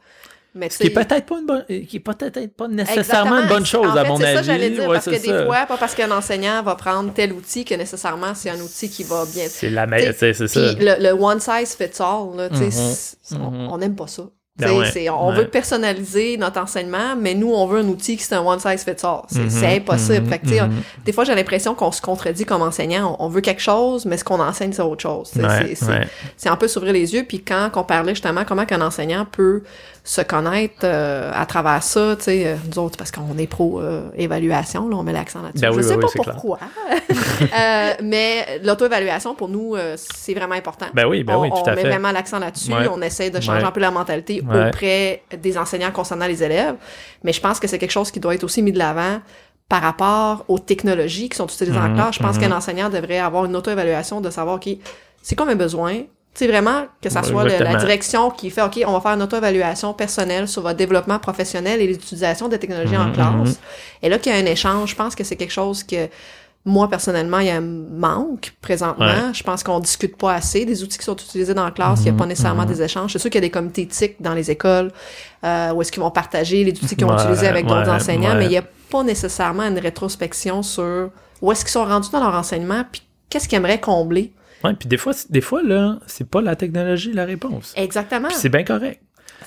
Mais Ce qui est peut-être pas une bonne, qui est peut-être pas nécessairement une bonne chose en à mon c'est avis. ça j'allais dire, Ouais, parce que c'est des ça. fois, pas parce qu'un enseignant va prendre tel outil que nécessairement c'est un outil qui va bien. c'est la meilleure, c'est c'est ça. Le, le one size fits all, là, tu sais, c'est- on- Mhm. on n'aime pas ça. Ben ouais, on ouais. veut personnaliser notre enseignement, mais nous, on veut un outil qui c'est un one size fits all. C'est c'est impossible. mhm, Fait que, mhm. des fois, j'ai l'impression qu'on se contredit comme enseignant. On, veut quelque chose, mais ce qu'on enseigne, c'est autre chose. Ouais, c'est- un peu s'ouvrir les yeux. Puis quand on parlait justement comment qu'un enseignant peut se connaître euh, à travers ça, euh, nous autres, parce qu'on est pro euh, évaluation, là, on met l'accent là-dessus. Ben oui, Je ben sais oui, pas clair. pourquoi, Euh, mais l'auto-évaluation pour nous, euh, c'est vraiment important. Ben oui, ben on, oui, tout on à met fait. vraiment l'accent là-dessus. On essaie de changer un peu la mentalité Ouais. auprès des enseignants concernant les élèves. Mais je pense que c'est quelque chose qui doit être aussi mis de l'avant par rapport aux technologies qui sont utilisées en Mhm, classe. Je pense mhm. qu'un enseignant devrait avoir une auto-évaluation de savoir, OK, c'est quoi mes besoins? C'est vraiment que ça Ouais, soit le- la direction qui fait, OK, on va faire une auto-évaluation personnelle sur votre développement professionnel et l'utilisation des technologies en Mhm, classe. Et là, qu'il y a un échange, je pense que c'est quelque chose que moi, personnellement, il y a un manque présentement. Ouais. Je pense qu'on discute pas assez des outils qui sont utilisés dans la classe. Il n'y a Mhm, pas nécessairement mhm. des échanges. C'est sûr qu'il y a des comités éthiques dans les écoles euh, où est-ce qu'ils vont partager les outils qu'ils ont Ouais, utilisés avec d'autres enseignants, mais il n'y a pas nécessairement une rétrospection sur où est-ce qu'ils sont rendus dans leur enseignement puis qu'est-ce qu'ils aimeraient combler. Ouais, puis des fois, des fois là, c'est pas la technologie la réponse. Exactement. C'est bien correct.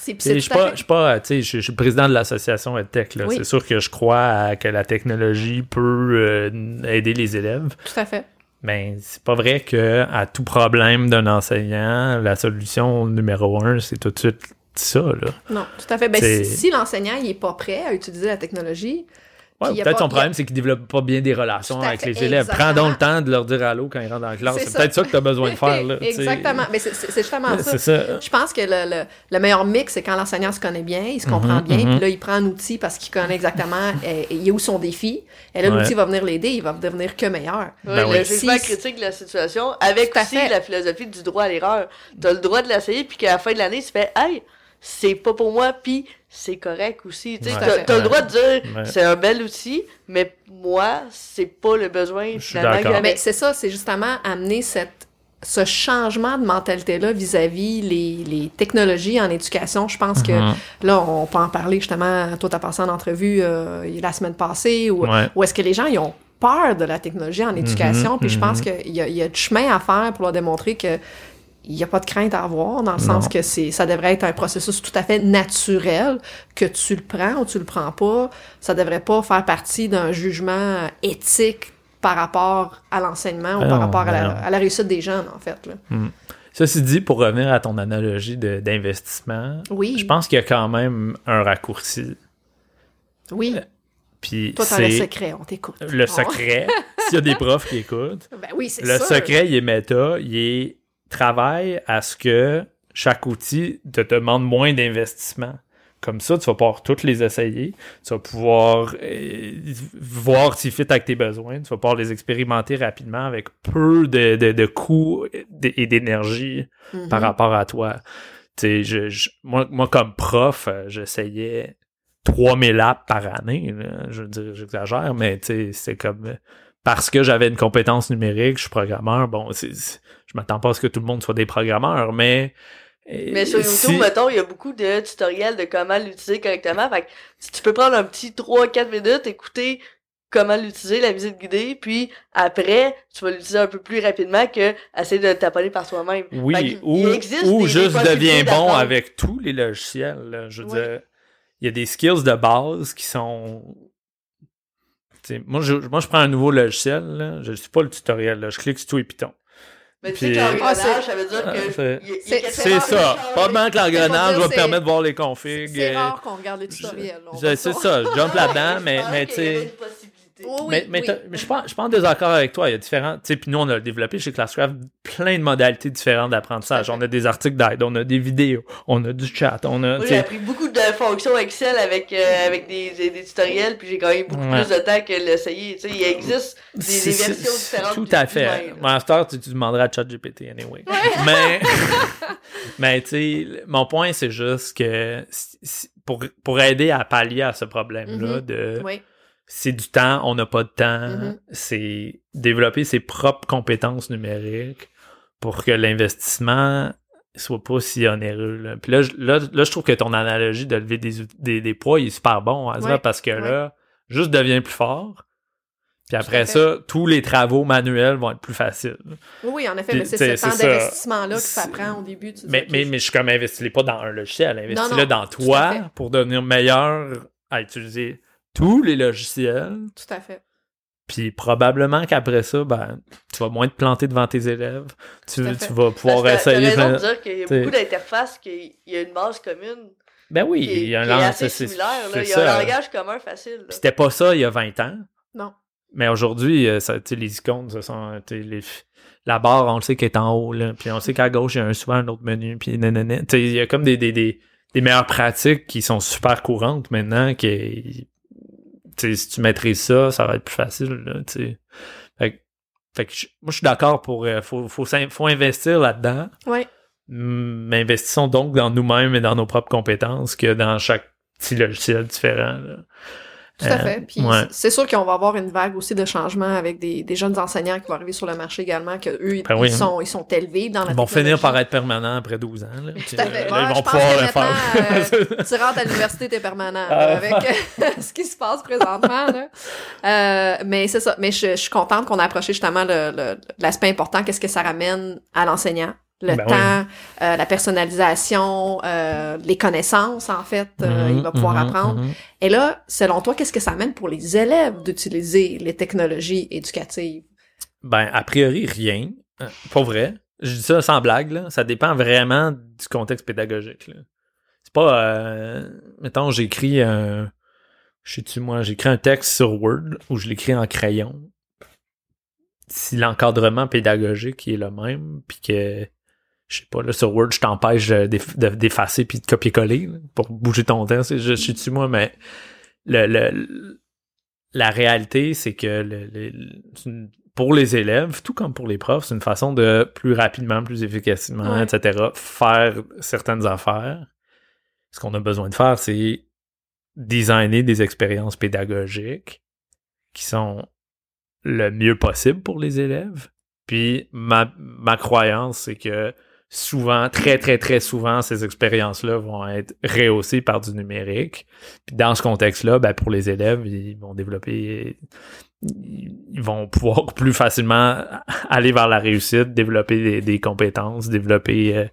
Je suis pas, je suis pas, je président de l'association EdTech. Oui. C'est sûr que je crois à- que la technologie peut euh, aider les élèves, tout à fait. mais c'est pas vrai que à tout problème d'un enseignant, la solution numéro un, c'est tout de suite ça. Là. Non, tout à fait. Ben, si, si l'enseignant il est pas prêt à utiliser la technologie, Ouais, peut-être son problème, c'est qu'il développe pas bien des relations avec les élèves. Prends donc le temps de leur dire allô quand ils rentrent dans la classe. C'est peut-être ça que tu as besoin de faire. Là, tu. Exactement. Mais c'est justement ça. C'est ça. Je pense que le, le, le meilleur mix, c'est quand l'enseignant se connaît bien, il se comprend Mhm, bien, mhm. puis là, il prend un outil parce qu'il connaît exactement il est où son défi. Et là, Ouais. l'outil va venir l'aider, il va devenir que meilleur. Oui, Ben le oui. jugement Si- critique de la situation, avec aussi la philosophie du droit à l'erreur. T'as le droit de l'essayer, puis qu'à la fin de l'année, tu fais « Hey, c'est pas pour moi, puis c'est correct aussi. » Tu sais, Ouais. t'as le droit de dire Ouais. C'est un bel outil, mais moi, c'est pas le besoin Je suis finalement d'accord. que- Mais c'est ça, c'est justement amener cette ce changement de mentalité-là vis-à-vis les, les technologies en éducation, je pense que Mhm. là, on peut en parler justement, toi, t'as passé en entrevue euh, la semaine passée, ou Ouais. où est-ce que les gens, ils ont peur de la technologie en éducation, puis je pense qu'il y a, il y a du chemin à faire pour leur démontrer que il n'y a pas de crainte à avoir, dans le sens que c'est ça devrait être un processus tout à fait naturel, que tu le prends ou tu le prends pas. Ça devrait pas faire partie d'un jugement éthique par rapport à l'enseignement ou Ah par rapport à la, non. à la réussite des jeunes, en fait. là. Ceci dit, pour revenir à ton analogie de- d'investissement, Oui, je pense qu'il y a quand même un raccourci. oui. Puis Toi, t'as le secret, on t'écoute. le secret. S'il y a des profs qui écoutent, Ben oui, c'est le sûr. secret, il est méta, il est travail à ce que chaque outil te demande moins d'investissement. Comme ça, tu vas pouvoir toutes les essayer. Tu vas pouvoir euh, voir s'ils fit avec tes besoins. Tu vas pouvoir les expérimenter rapidement avec peu de, de, de coûts et d'énergie Mhm. par rapport à toi. Je, je- moi, moi, comme prof, euh, j'essayais 3000 apps par année. là. Je veux dire, j'exagère, mais c'est comme... Parce que j'avais une compétence numérique, je suis programmeur, bon, c'est, c'est- je m'attends pas à ce que tout le monde soit des programmeurs, mais... Mais sur YouTube, si- mettons, il y a beaucoup de tutoriels de comment l'utiliser correctement. Fait que si tu peux prendre un petit 3-4 minutes, écouter comment l'utiliser, la visite guidée, puis après, tu vas l'utiliser un peu plus rapidement que essayer de taponner par soi-même. Fait Oui, ou, ou juste deviens bon avec tous les logiciels. là. Je veux Oui. dire, il y a des skills de base qui sont. Moi, je, moi, je prends un nouveau logiciel, là, je ne suis pas le tutoriel, là, je clique sur tout et Python. Mais tu sais Puis- que Ah, ça veut dire Ah, que. c'est- il y a- il y a c'est- ça. Pas que l'engrenage va permettre de voir les configs. C'est rare qu'on regarde les tutoriels. C'est ça, je jump là-dedans, mais, mais tu sais. Oui, mais mais, oui. t'as- mais je pense je suis pas en désaccord avec toi. Il y a différents. Tu sais, puis nous, on a développé chez Classcraft plein de modalités différentes d'apprentissage. On a des articles d'aide, on a des vidéos, on a du chat, on a. J'ai appris beaucoup de fonctions Excel avec, euh, avec des, des, des tutoriels, puis j'ai gagné beaucoup Ouais. plus de temps que l'essayer. Tu sais, il existe des, versions différentes. Tout à fait. Master, tu, tu demanderas à ChatGPT anyway. Mais, mais tu sais, mon point, c'est juste que si- si- pour, pour aider à pallier à ce problème-là Mhm. de Oui. C'est du temps, on n'a pas de temps, Mhm. c'est développer ses propres compétences numériques pour que l'investissement soit pas si onéreux. Là. Puis là, je- là, là, je trouve que ton analogie de lever des, des, des poids il est super bon, Azra, Ouais, parce que ouais. là, juste deviens plus fort. Puis après ça, tous les travaux manuels vont être plus faciles. Oui, oui, en effet, Puis, mais c'est ce temps d'investissement-là que ça prend au début. Tu Mais, mais, je- mais je suis comme investis pas dans un logiciel, investis-le dans toi pour devenir meilleur à utiliser tous les logiciels. Tout à fait. Puis probablement qu'après ça, ben, tu vas moins te planter devant tes élèves. Tu, Tout à fait. tu vas pouvoir Parce que t'as- essayer. Raison plein- de dire qu'il y a t'sais- beaucoup d'interfaces, qu'il y a une base commune Ben oui, qui est, il y a un c'est Il y a un langage commun facile. C'était pas ça il y a 20 ans. Non. Mais aujourd'hui, euh, tu les icônes, ce sont, tu les, la barre, on le sait qu'elle est en haut, là. Puis on sait qu'à gauche, il y a un, souvent un autre menu. Puis nanana. Tu il y a comme des, des, des, des meilleures pratiques qui sont super courantes maintenant. Qui, tu si tu maîtrises ça, ça va être plus facile, là. Fait, que- fait que je- moi, je suis d'accord pour, euh, faut, faut, faut investir là-dedans. Oui. Mais investissons donc dans nous-mêmes et dans nos propres compétences que dans chaque petit logiciel différent, là. Tout à Euh, fait. Puis ouais. c'est sûr qu'on va avoir une vague aussi de changements avec des, des jeunes enseignants qui vont arriver sur le marché également, que eux, ils, Ben oui. ils sont, ils sont élevés dans la Ils vont finir par être permanents après 12 ans. Là. Puis, Tout à fait. euh, là, Ouais, ils vont pouvoir le faire. maintenant, Tu rentres à l'université, t'es permanent Ah. là, avec euh, ce qui se passe présentement. Là. Euh, mais c'est ça. Mais je, je suis contente qu'on a approché justement l'aspect important, qu'est-ce que ça ramène à l'enseignant? Le Ben temps, euh, la personnalisation, euh, les connaissances, en fait, euh, il va pouvoir Mhm, apprendre. mhm. Et là, selon toi, qu'est-ce que ça amène pour les élèves d'utiliser les technologies éducatives? Ben, a priori, rien. Pas vrai. Je dis ça sans blague, là. Ça dépend vraiment du contexte pédagogique, là. C'est pas, mettons, j'écris un, je sais-tu, moi, j'écris un texte sur Word où je l'écris en crayon. Si l'encadrement pédagogique est le même, puis que, je sais pas, là, sur Word, je t'empêche de- d'eff- de- d'effacer puis de copier-coller, pour bouger ton texte, je, je sais-tu, moi, mais le, le, la réalité, c'est que le, une- pour les élèves, tout comme pour les profs, c'est une façon de plus rapidement, plus efficacement, Ouais. etc., faire certaines affaires. Ce qu'on a besoin de faire, c'est designer des expériences pédagogiques qui sont le mieux possible pour les élèves. Puis ma, ma croyance, c'est que souvent, très, très, très souvent, ces expériences-là vont être rehaussées par du numérique. Puis dans ce contexte-là, ben, pour les élèves, ils vont développer, ils vont pouvoir plus facilement aller vers la réussite, développer des, des compétences, développer euh,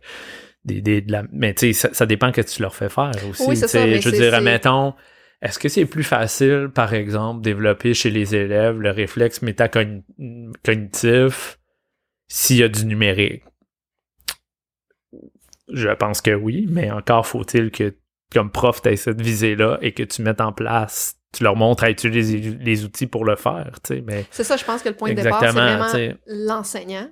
des, des, de la, mais tu sais, ça, ça dépend que tu leur fais faire aussi. Oui, ça, je veux dire, admettons, est-ce que c'est plus facile, par exemple, développer chez les élèves le réflexe métacognitif s'il y a du numérique? Je pense que oui, mais encore faut-il que, comme prof, tu aies cette visée-là et que tu mettes en place, tu leur montres à utiliser les, les outils pour le faire, tu sais, mais C'est ça, je pense que le point de départ, c'est vraiment l'enseignant.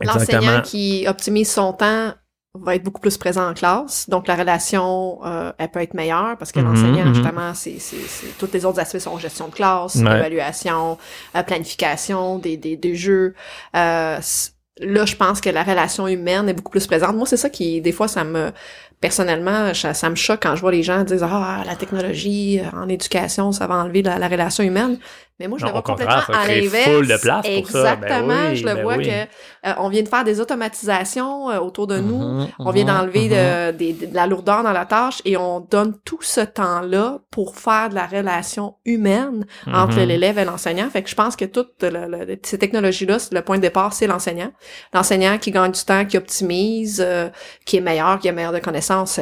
L'enseignant qui optimise son temps va être beaucoup plus présent en classe. Donc, la relation, euh, elle peut être meilleure parce que Mhm, l'enseignant, mhm. justement, c'est, tous les autres aspects sont gestion de classe, Ouais. évaluation, euh, planification des, des, des jeux. Euh, là, je pense que la relation humaine est beaucoup plus présente. Moi, c'est ça qui, des fois, ça me... Personnellement, ça, me choque quand je vois les gens dire « Ah, la technologie en éducation, ça va enlever la relation humaine. » Mais moi, je Non, le vois complètement ça à l'inverse. Ben Exactement. oui, je le ben vois oui. que euh, on vient de faire des automatisations euh, autour de nous. Mhm, On vient mhm, d'enlever mhm. de, la lourdeur dans la tâche et on donne tout ce temps-là pour faire de la relation humaine entre l'élève et l'enseignant. Fait que je pense que toutes le- le- ces technologies-là, le point de départ, c'est l'enseignant. L'enseignant qui gagne du temps, qui optimise, euh, qui est meilleur, qui a meilleure de connaissances.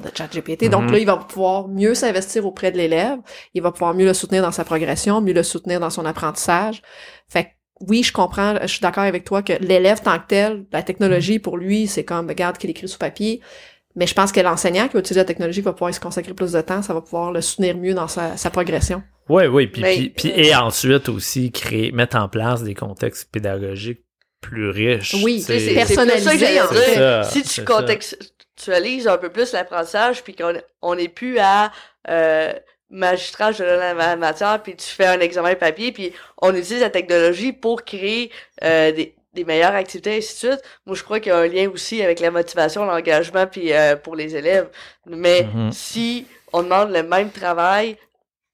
De chat GPT. Donc Mhm. là, il va pouvoir mieux s'investir auprès de l'élève. Il va pouvoir mieux le soutenir dans sa progression, mieux le soutenir dans son apprentissage. Fait que oui, je comprends, je suis d'accord avec toi que l'élève tant que tel, la technologie pour lui, c'est comme, regarde qu'il écrit sous papier. Mais je pense que l'enseignant qui va utiliser la technologie va pouvoir y se consacrer plus de temps, ça va pouvoir le soutenir mieux dans sa, sa progression. Oui, oui, puis, Mais, puis, puis- et ensuite aussi créer, mettre en place des contextes pédagogiques plus riches. Oui. C'est- personnalisé, ça en fait. Ça, si tu c'est contextualises un peu plus l'apprentissage, puis qu'on on n'est plus à euh, magistrat, je donne la matière, puis tu fais un examen papier, puis on utilise la technologie pour créer euh, des, des meilleures activités, et ainsi de suite. Moi, je crois qu'il y a un lien aussi avec la motivation, l'engagement, puis euh, pour les élèves. Mais Mhm. si on demande le même travail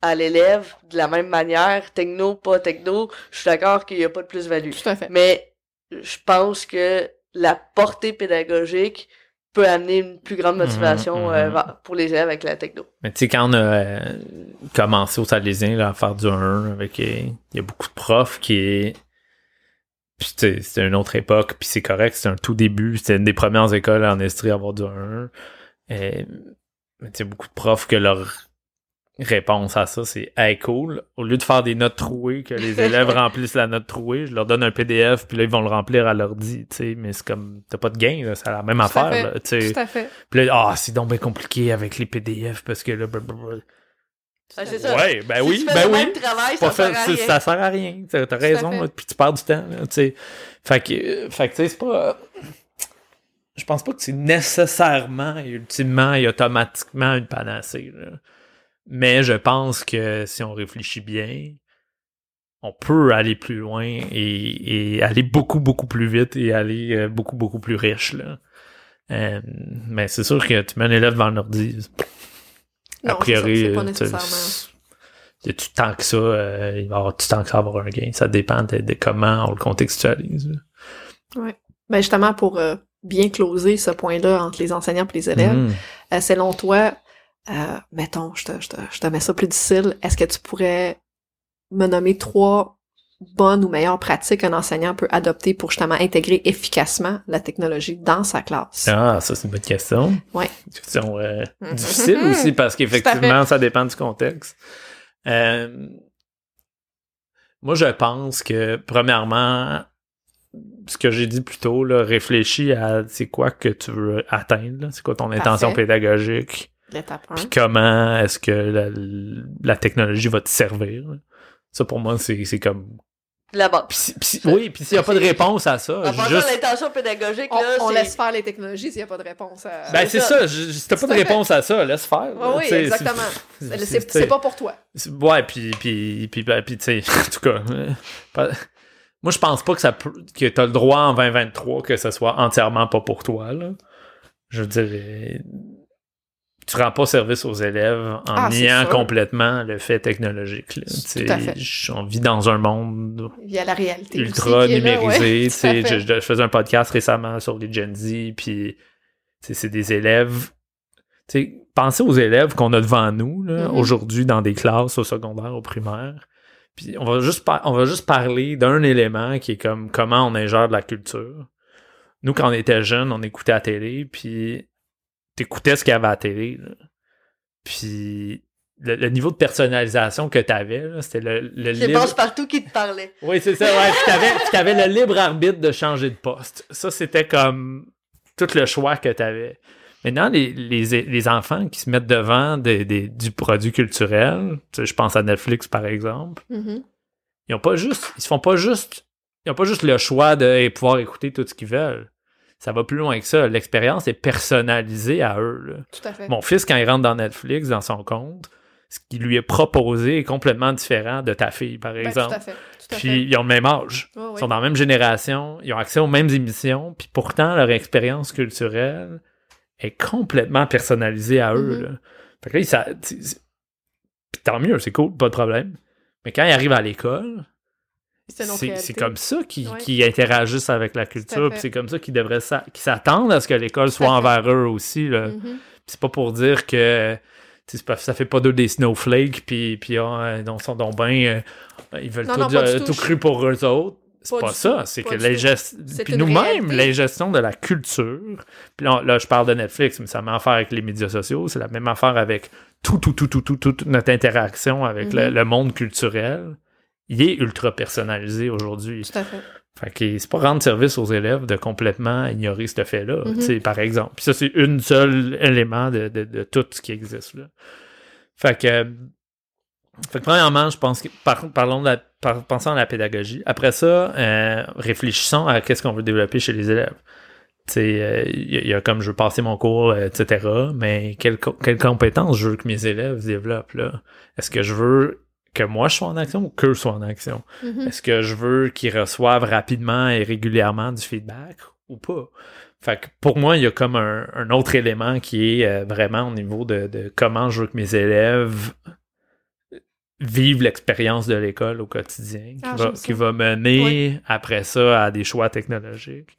à l'élève de la même manière, techno, pas techno, je suis d'accord qu'il n'y a pas de plus-value. Tout à fait. Mais je pense que la portée pédagogique peut amener une plus grande motivation Mhm, euh, mhm. vers- pour les élèves avec la techno. Mais tu sais, quand on a euh, commencé au Salésien là, à faire du 1 avec euh, il y a beaucoup de profs qui c'était une autre époque, puis c'est correct, c'était un tout début, c'était une des premières écoles en Estrie à avoir du 1. Et, mais tu sais, beaucoup de profs que leur réponse à ça, c'est Hey cool, au lieu de faire des notes trouées, que les élèves remplissent la note trouée, je leur donne un PDF, puis là ils vont le remplir à l'ordi, tu sais, mais c'est comme t'as pas de gain, là, c'est la même Tout affaire, là, tu sais. Tout à fait. Puis là, ah, c'est donc bien compliqué avec les PDF parce que là, blablabla. Ah, c'est ça. Ouais, ben Si oui, tu fais ben le oui. même travail, Pas ça sert fait- rien. ça sert à rien. T'as raison, là, puis tu perds du temps, là, tu sais. Fait que, fait que, tu sais, c'est pas. Je pense pas que c'est nécessairement et ultimement et automatiquement une panacée, là. Mais je pense que si on réfléchit bien, on peut aller plus loin et, et aller beaucoup, beaucoup plus vite et aller euh, beaucoup, beaucoup plus riche, là. Euh, mais c'est sûr que tu mets un élève devant l'ordi, Non, a priori, c'est pas euh, tu- nécessairement. y tant que ça, euh, il va avoir tout tant que ça avoir un gain? Ça dépend de, de comment on le contextualise. Ben justement, pour euh, bien closer ce point-là entre les enseignants et les élèves, euh, selon toi, euh, mettons, je te, je, te, je te mets ça plus difficile, est-ce que tu pourrais me nommer trois bonnes ou meilleures pratiques qu'un enseignant peut adopter pour justement intégrer efficacement la technologie dans sa classe? Ah, ça c'est une bonne question. Une question euh, Mhm. difficile aussi parce qu'effectivement, ça dépend du contexte. Euh, moi, je pense que, premièrement, ce que j'ai dit plus tôt, là, réfléchis à c'est quoi que tu veux atteindre, c'est quoi ton intention pédagogique, L'étape 1. puis comment est-ce que la, la technologie va te servir. Ça, pour moi, c'est c'est comme La base. Pis pis oui, puis s'il n'y a pas de réponse à ça, En juste. l'intention pédagogique, On, là, on laisse faire les technologies s'il n'y a pas de réponse à... Ben, c'est ça. ça, je- si t'as pas de réponse à ça, laisse faire. Ouais, oui, exactement. c'est- pas pour toi. c'est- Ouais, puis, puis, puis, puis, tu sais, en tout cas, pas- moi, je pense pas que ça peut, que t'as le droit en 2023 que ce soit entièrement pas pour toi, là. Je veux dire, euh, tu rends pas service aux élèves en Ah, niant complètement le fait technologique, là. Sais, à fait. On vit dans un monde la réalité ultra aussi là, numérisé. ouais, tout je, je faisais un podcast récemment sur les Gen Z, puis c'est des élèves. Pensez aux élèves qu'on a devant nous là, Mhm. aujourd'hui dans des classes au secondaire, au primaire. Puis on va juste par- on va juste parler d'un élément qui est comme comment on ingère de la culture. Nous, quand on était jeunes, on écoutait la télé, puis t'écoutais ce qu'il y avait à la télé. là. Puis le, le niveau de personnalisation que t'avais, là, c'était le, le libre- passe-partout qui te parlait. oui, c'est ça, ouais. Puis t'avais, puis t'avais le libre arbitre de changer de poste. Ça, c'était comme tout le choix que t'avais. Maintenant, les, les, les enfants qui se mettent devant des, des- du produit culturel, tu je pense à Netflix par exemple, Mhm. ils ont pas juste, ils se font pas juste, ils ont pas juste le choix de pouvoir écouter tout ce qu'ils veulent. Ça va plus loin que ça. L'expérience est personnalisée à eux. là. Tout à fait. Mon fils, quand il rentre dans Netflix, dans son compte, ce qui lui est proposé est complètement différent de ta fille, par Ben, exemple. tout à fait. Tout à Puis fait. ils ont le même âge. Ils sont dans la même génération, ils ont accès aux mêmes émissions, puis pourtant leur expérience culturelle est complètement personnalisée à eux. Mhm. là. Fait que là, sais, puis tant mieux, c'est cool, pas de problème. Mais quand ils arrivent à l'école, C'est comme ça qu'ils Ouais. interagissent avec la culture, c'est comme ça qu'ils devraient s'attendent à ce que l'école soit envers eux aussi. Mhm. C'est pas pour dire que ça fait pas d'eux des snowflakes, puis, puis ils sont donc ben, euh, ils veulent Non, tout, non, euh, tout. tout cru pour eux autres. C'est Pas pas, ça, c'est que les gestes. Puis nous-mêmes, les gestions de la culture. Puis là, là, je parle de Netflix, mais ça a même affaire avec les médias sociaux. C'est la même affaire avec tout, tout, tout, tout, tout, toute notre interaction avec le, Mhm. le monde culturel. Il est ultra personnalisé aujourd'hui. Tout à fait. Fait que c'est pas rendre service aux élèves de complètement ignorer ce fait-là, Mhm. par exemple. Puis ça, c'est une seul élément de, de, de tout ce qui existe, là. Fait que, fait que premièrement, je pense que, par, parlons de la, par- pensons à la pédagogie. Après ça, euh, réfléchissons à qu'est-ce qu'on veut développer chez les élèves. Tu sais, euh, il y, a- il y a comme je veux passer mon cours, euh, etc. Mais quelles co- quelles compétences je veux que mes élèves développent, là? Est-ce que je veux que moi je sois en action ou qu'eux soient en action? Mhm. Est-ce que je veux qu'ils reçoivent rapidement et régulièrement du feedback ou pas? Fait que pour moi, il y a comme un, un autre élément qui est euh, vraiment au niveau de, de comment je veux que mes élèves vivent l'expérience de l'école au quotidien, qui, Ah, va, qui mener après ça à des choix technologiques.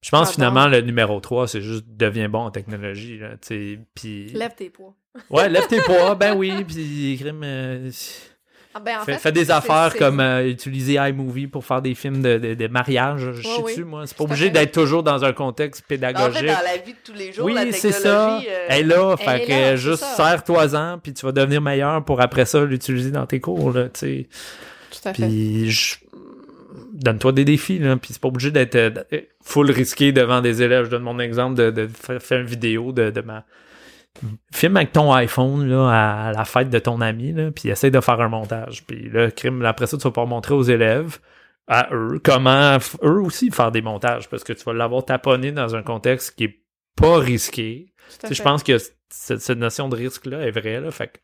Je pense finalement le numéro 3, c'est juste deviens bon en technologie. Là. Lève tes poids. Ouais, lève tes poids, ben oui, puis crime, euh, ben, en Fais, fait, des affaires comme euh, utiliser iMovie pour faire des films de, de, de mariage. Je sais oui. dessus, moi. C'est pas obligé d'être toujours dans un contexte Mais En pédagogique. fait, dans la vie de tous les jours, la oui, technologie... c'est ça. euh, Elle est là, elle fait est que là, juste serre-toi-en, puis tu vas devenir meilleur pour après ça l'utiliser dans tes cours, là, tu sais. Tout à fait. Puis je- donne-toi des défis, là, puis c'est pas obligé d'être euh, full risqué devant des élèves. Je donne mon exemple de, de faire, faire une vidéo de, de ma... Filme avec ton iPhone là, à la fête de ton ami, là, puis essaye de faire un montage. Puis là, crime, après ça, tu vas pouvoir montrer aux élèves, à eux, comment eux aussi faire des montages, parce que tu vas l'avoir taponné dans un contexte qui est pas risqué. Tu sais, je pense que cette, cette notion de risque-là est vraie. Là, fait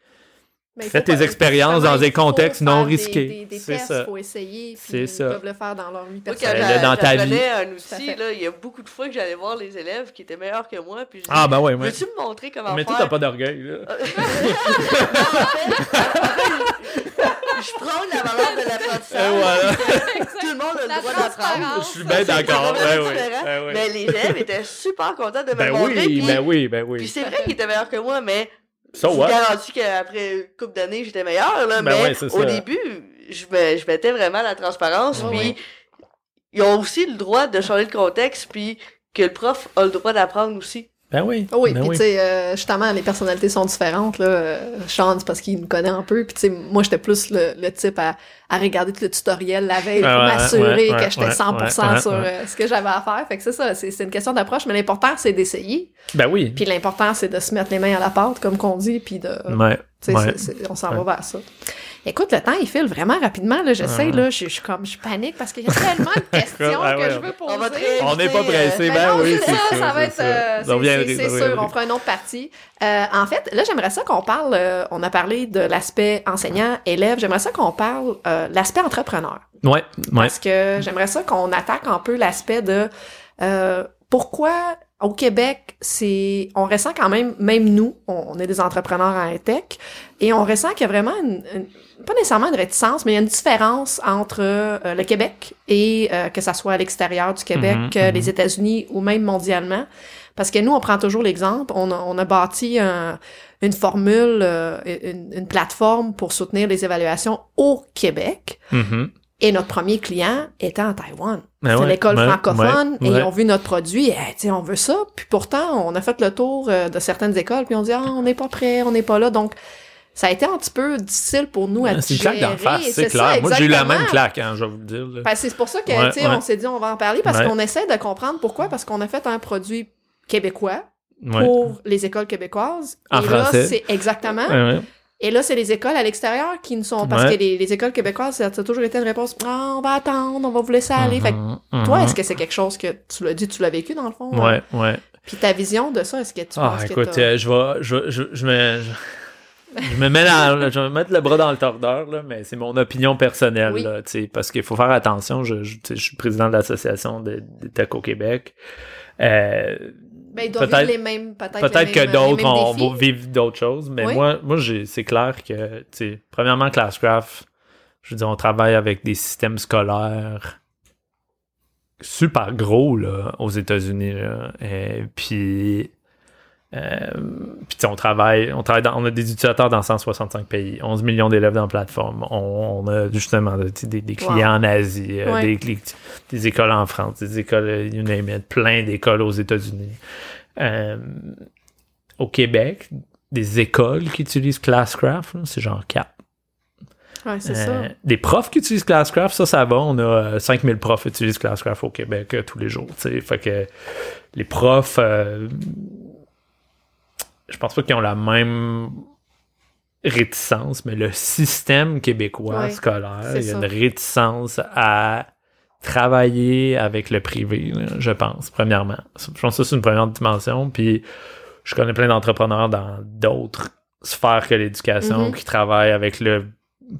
Mais Fais tes expériences dans des contextes non risqués. Des, des C'est ça. il faut essayer, puis C'est ils ça. peuvent le faire dans leur vie quand personnelle. Fais-le dans ta j'apprenais un outil, là, il y a beaucoup de fois que j'allais voir les élèves qui étaient meilleurs que moi, puis je Ah, ben ouais, ouais. Veux-tu me montrer comment Mais toi, faire? t'as pas d'orgueil, là. je prends la valeur de l'apprentissage. Voilà. Tout le monde a La le droit d'apprendre. Je suis bien d'accord. Ben oui. Ben oui. Mais les élèves étaient super contents de me Ben montrer. oui, puis, ben oui, ben puis oui. c'est vrai qu'ils étaient meilleurs que moi, mais So je garantis qu'après une couple d'années, j'étais meilleur. Là, Ben mais ouais, au ça. début, je, me- je mettais vraiment la transparence. Ouais, puis ils ont aussi le droit de changer de contexte, puis que le prof a le droit d'apprendre aussi. Ben oui. Oui, ben puis tu sais, euh, justement, les personnalités sont différentes. Là. Euh, Sean, c'est parce qu'il nous connaît un peu. Puis tu sais, moi, j'étais plus le, le type à, à regarder tout le tutoriel la veille pour m'assurer ouais, ouais, que j'étais ouais, 100% ouais, sur euh, ce que j'avais à faire. Fait que c'est ça, c'est une question d'approche. Mais l'important, c'est d'essayer. Ben oui. Puis l'important, c'est de se mettre les mains à la pâte, comme qu'on dit, puis de... Ouais. tu sais, on s'en va vers ça. Écoute, le temps, il file vraiment rapidement. Là, j'essaie, Ouais. là, je, je suis comme, je panique parce qu'il y a tellement de questions Ah que ouais, je veux poser. On n'est pas éviter, pressé, Ben ben non, oui, c'est ça, c'est ça va être, ça. euh, c'est- sûr, on fera une autre partie. Euh, en fait, là, j'aimerais ça qu'on parle, euh, on a parlé de l'aspect enseignant-élève, j'aimerais ça qu'on parle euh, l'aspect entrepreneur. Ouais, ouais. Parce que j'aimerais ça qu'on attaque un peu l'aspect de euh, pourquoi au Québec, c'est on ressent quand même, même nous, on, est des entrepreneurs en tech, et on ressent qu'il y a vraiment une, une- pas nécessairement une réticence, mais il y a une différence entre euh, le Québec et euh, que ça soit à l'extérieur du Québec, Mhm, euh, mhm. les États-Unis ou même mondialement. Parce que nous, on prend toujours l'exemple, on a, on a bâti un- une formule, une, une plateforme pour soutenir les évaluations au Québec. Mhm. Et notre premier client était en Taïwan. Ben c'est ouais, l'école ouais, francophone ouais, et ils ont vu notre produit. Et, on veut ça. Puis pourtant, on a fait le tour euh, de certaines écoles puis on dit ah on n'est pas prêt, on n'est pas là. Donc ça a été un petit peu difficile pour nous à C'est claque d'en face, c'est ça, clair. Moi, j'ai eu la même claque, hein, je vais vous le dire. Ben, c'est pour ça que tu sais, on s'est dit on va en parler parce qu'on essaie de comprendre pourquoi parce qu'on a fait un produit québécois pour les écoles québécoises. En et là, c'est exactement. Et là, c'est les écoles à l'extérieur qui ne sont parce Ouais. que les, les écoles québécoises, ça a toujours été une réponse ah, on va attendre, on va vous laisser aller. Fait que Mhm, toi, mhm. est-ce que c'est quelque chose que tu l'as dit, tu l'as vécu dans le fond? Ouais, ouais. Puis ta vision de ça, est-ce que tu Ah, penses écoute, que euh, je vais, je, je, je me, je, me mets dans, je vais me mettre le bras dans le tordeur, là, mais c'est mon opinion personnelle, Oui. là, parce qu'il faut faire attention. Je, suis président de l'association des des Tech au Québec. Euh, ben, ils doivent peut-être- vivre les mêmes, peut-être Peut-être que mêmes, d'autres défis. vont vivre d'autres choses, mais Oui. moi, moi c'est clair que, tu sais, premièrement, Classcraft, je veux dire, on travaille avec des systèmes scolaires super gros, là, aux États-Unis, là. Et puis, euh, puis on travaille, on travaille dans- on a des utilisateurs dans 165 pays, 11 millions d'élèves dans la plateforme. On, on a justement des, des clients en Asie, euh, Ouais. des, écoles en France, des écoles, you name it, plein d'écoles aux États-Unis. Euh, au Québec, des écoles qui utilisent Classcraft, c'est genre 4. Ouais, c'est ça. Des profs qui utilisent Classcraft, ça, ça va. On a euh, 5000 profs qui utilisent Classcraft au Québec tous les jours. tu sais. Fait que les profs, je pense pas qu'ils ont la même réticence, mais le système québécois scolaire, il y a ça. une réticence à travailler avec le privé, je pense, premièrement. Je pense que ça, c'est une première dimension. Puis je connais plein d'entrepreneurs dans d'autres sphères que l'éducation Mhm. qui travaillent avec le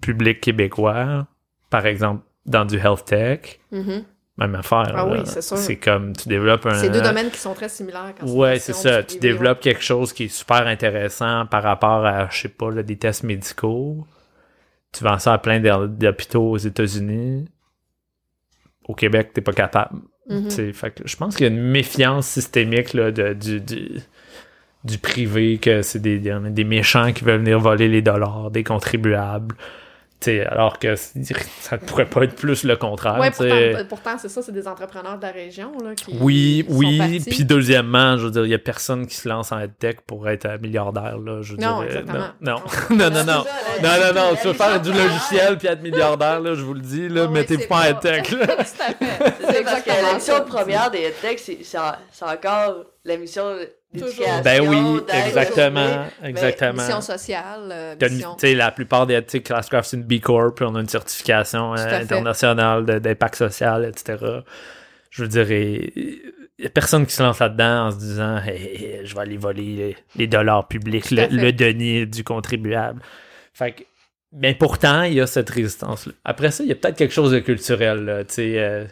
public québécois, par exemple dans du health tech, Mhm. Même affaire. Ah oui, c'est sûr. C'est comme tu développes un. C'est deux domaines qui sont très similaires. quand Ouais, c'est ça. Tu développes quelque chose qui est super intéressant par rapport à, je sais pas, là, des tests médicaux. Tu vends ça à plein d'hô- d'hôpitaux aux États-Unis. Au Québec, t'es pas capable. Mhm. Fait que je pense qu'il y a une méfiance systémique là, de, du, du, du privé, que c'est des des méchants qui veulent venir voler les dollars des contribuables. Alors que ça ne pourrait pas être plus le contraire. Ouais, pourtant, pourtant, c'est ça, c'est des entrepreneurs de la région là, qui. Oui, qui oui. partis. Puis deuxièmement, je veux dire, il y a personne qui se lance en tech pour être euh, milliardaire, là. Je veux Non, dire, exactement. Non, non, non, non, non. Non, la- non, la tu veux faire du logiciel puis être milliardaire, là, je vous le dis, là, mettez-vous pas en tech, là. Tout à fait. C'est parce que exactement la mission ça. première des EdTech, c'est c'est en- c'est encore la mission d'éducation. Ben oui, exactement, aux exactement. Mission sociale, euh, T'as une- mission. Tu sais, la plupart des Classcraft, c'est une B Corp, puis on a une certification euh, fait. internationale de- d'impact social, etc. Je veux dire, il y a personne qui se lance là-dedans en se disant Hey, je vais aller voler les, les dollars publics, le, le denier du contribuable. Fait que, mais pourtant, il y a cette résistance-là. Après ça, il y a peut-être quelque chose de culturel, là, tu sais. euh,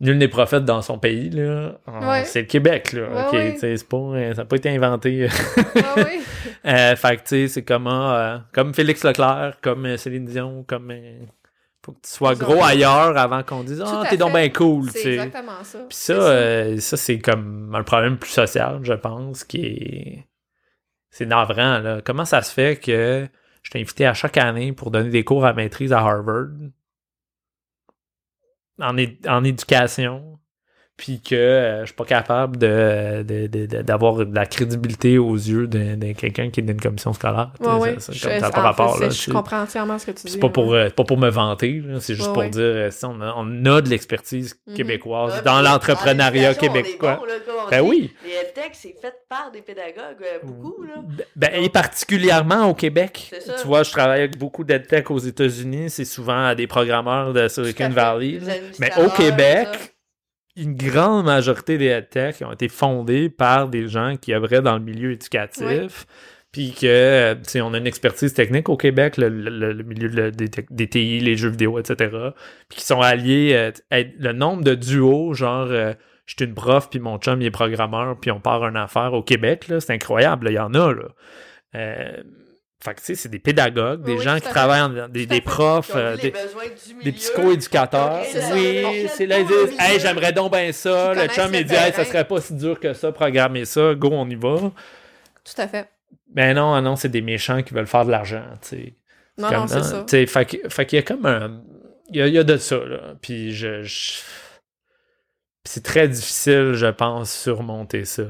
Nul n'est prophète dans son pays, là. Ouais. C'est le Québec, là. Ouais, ouais. pas, euh, ça n'a pas été inventé. Ah. Euh, fait que, tu sais, c'est comment, euh, comme Félix Leclerc, comme euh, Céline Dion, comme. euh, faut que tu sois Ils gros ailleurs avant qu'on dise Ah, à t'es donc bien cool, tu C'est sais. exactement ça. Puis ça, euh, ça c'est comme un problème plus social, je pense, qui est. C'est navrant, là. Comment ça se fait que je t'ai invité à chaque année pour donner des cours à maîtrise à Harvard? En, en éducation, puis que euh, je suis pas capable de, de- de- de- d'avoir de, la crédibilité aux yeux de, de quelqu'un qui est d'une commission scolaire. Ça- Je- ça rapport, là, Je comprends entièrement ce que tu dis. C'est pas pour, ouais. euh, pas pour me vanter, là, c'est juste Ouais, pour ouais. dire euh, si on, a, on a de l'expertise Mhm. québécoise Ouais, dans l'entrepreneuriat québécois. bon, là, on Ben dit. oui. Les EdTech, c'est fait par des pédagogues, euh, beaucoup, là. Ben, et particulièrement au Québec. C'est ça. Tu vois, je travaille avec beaucoup d'EdTech aux États-Unis. C'est souvent à des programmeurs de Silicon. Valley. Là. Mais au Québec, ça. Une grande majorité des EdTech ont été fondés par des gens qui œuvraient dans le milieu éducatif. Puis que, euh, tu sais, on a une expertise technique au Québec, le, le- le milieu de- des, TI, les jeux vidéo, etc. Puis qui sont alliés, euh, le nombre de duos, genre, euh, je suis une prof, puis mon chum, il est programmeur, puis on part une affaire au Québec, là, c'est incroyable, il y en a, là. Euh, fait que, tu sais, c'est des pédagogues, des Oui, gens qui travaillent, en- des, à des profs, euh, des, des psychoéducateurs. Oui, c'est là, ils disent Hey, j'aimerais donc bien ça. Le chum, il dit Hey, ça serait pas si dur que ça, programmer ça. Go, on y va. Tout à fait. Ben non, ah non, c'est des méchants qui veulent faire de l'argent, tu sais. Non, Comme, non, c'est ça. tu sais, fait que- fait qu'il y a comme un. Il y a, il y a de ça, là. Puis je. je- puis c'est très difficile, je pense, surmonter ça.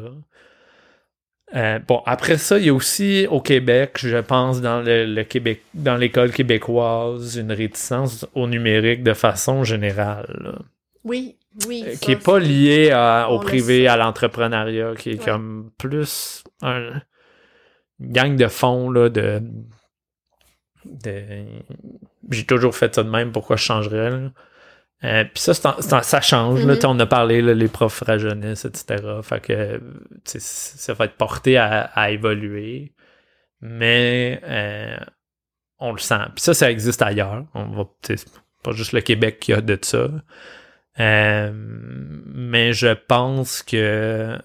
Euh, bon, après ça, il y a aussi au Québec, je pense, dans le, le Québec, dans l'école québécoise, une réticence au numérique de façon générale. là. Oui, oui. Euh, ça, qui est pas c'est- lié à- au privé, à l'entrepreneuriat, qui est Ouais. comme plus un, une gang de fonds là, de, de- j'ai toujours fait ça de même, pourquoi je changerais là? Euh, Puis ça, c'est en- c'est en- ça change. là. Mhm. On a parlé, là, les profs rajeunissent, etc. Fait que ça va être porté à, à évoluer. Mais euh, on le sent. Puis ça, ça existe ailleurs. On va, c'est pas juste le Québec qui a de ça. Euh, mais je pense que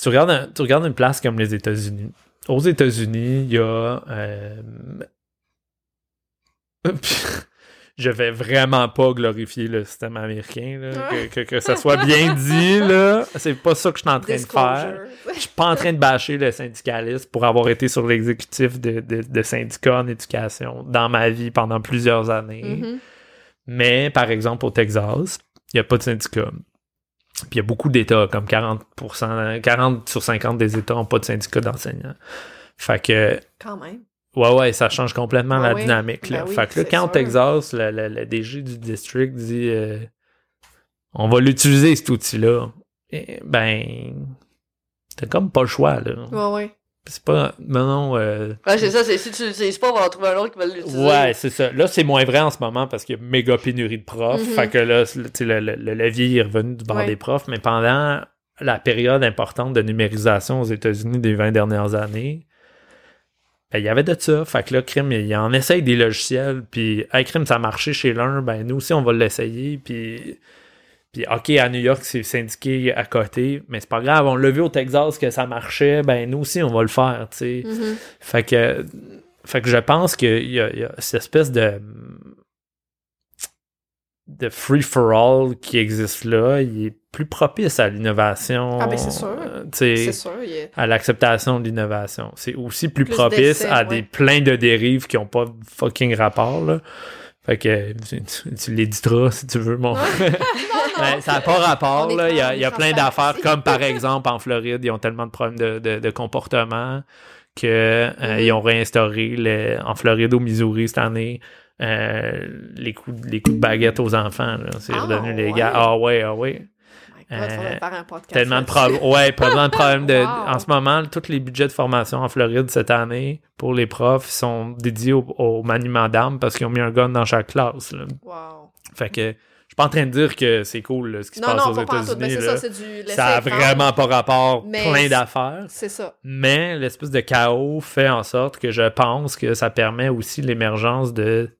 tu regardes, un- tu regardes une place comme les États-Unis. Aux États-Unis, il y a euh, je vais vraiment pas glorifier le système américain, là, que, que, que ça soit bien dit, là. C'est pas ça que je suis en train de faire. Je suis pas en train de bâcher le syndicalisme pour avoir été sur l'exécutif de, de, de syndicats en éducation dans ma vie pendant plusieurs années. Mhm. Mais, par exemple, au Texas, il n'y a pas de syndicat. Puis il y a beaucoup d'États, comme 40%, 40 sur 50 des États n'ont pas de syndicat d'enseignants. Fait que, Quand même. Ouais, ouais, ça change complètement Ah la oui. dynamique. Là. Ben oui, fait que là, quand sûr. Texas, le, le- le DG du district dit euh, on va l'utiliser cet outil-là, eh, ben t'as comme pas le choix là. Ouais, ouais. C'est pas. Non, non. euh, Ouais, c'est ça, c'est si tu l'utilises pas, on va en trouver un autre qui va l'utiliser. Ouais, c'est ça. Là, c'est moins vrai en ce moment parce qu'il y a méga pénurie de profs. Mhm. Fait que là, c'est- tu sais, le, le- le levier est revenu du bord Ouais. des profs. Mais pendant la période importante de numérisation aux États-Unis des 20 dernières années, ben, il y avait de ça. Fait que là, crime, il en essaye des logiciels. Puis, hey, crime, ça a marché chez l'un. Ben, nous aussi, on va l'essayer. Puis, puis, OK, à New York, c'est syndiqué à côté. Mais c'est pas grave. On l'a vu au Texas que ça marchait. Ben, nous aussi, on va le faire, tu sais. Mhm. Fait que, fait que je pense qu'il y, y a cette espèce de de free-for-all qui existe là, il est plus propice à l'innovation. Ah, ben, c'est sûr. euh, tu sais, C'est sûr. il y a- à l'acceptation de l'innovation. C'est aussi plus, Plus propice à ouais. des pleins de dérives qui ont pas de fucking rapport, là. Fait que tu, l'éditeras si tu veux, mon. Ben, ça n'a pas rapport, là. Il y a, il y plein d'affaires, comme par exemple en Floride, ils ont tellement de problèmes de, de- de comportement que euh, Mhm. ils ont réinstauré le- en Floride, au Missouri cette année. Euh, les coups les coups de baguette aux enfants c'est Ah, redevenu ouais. légal ah ouais ah ouais Euh, faire un podcast tellement de problèmes ouais tellement de problèmes de Wow. en ce moment tous les budgets de formation en Floride cette année pour les profs sont dédiés au, au maniement d'armes parce qu'ils ont mis un gun dans chaque classe là. Wow. fait que je suis pas en train de dire que c'est cool là, ce qui se passe non, aux États-Unis là. ça, du ça a vraiment pas rapport Mais plein d'affaires C'est ça. mais l'espèce de chaos fait en sorte que je pense que ça permet aussi l'émergence de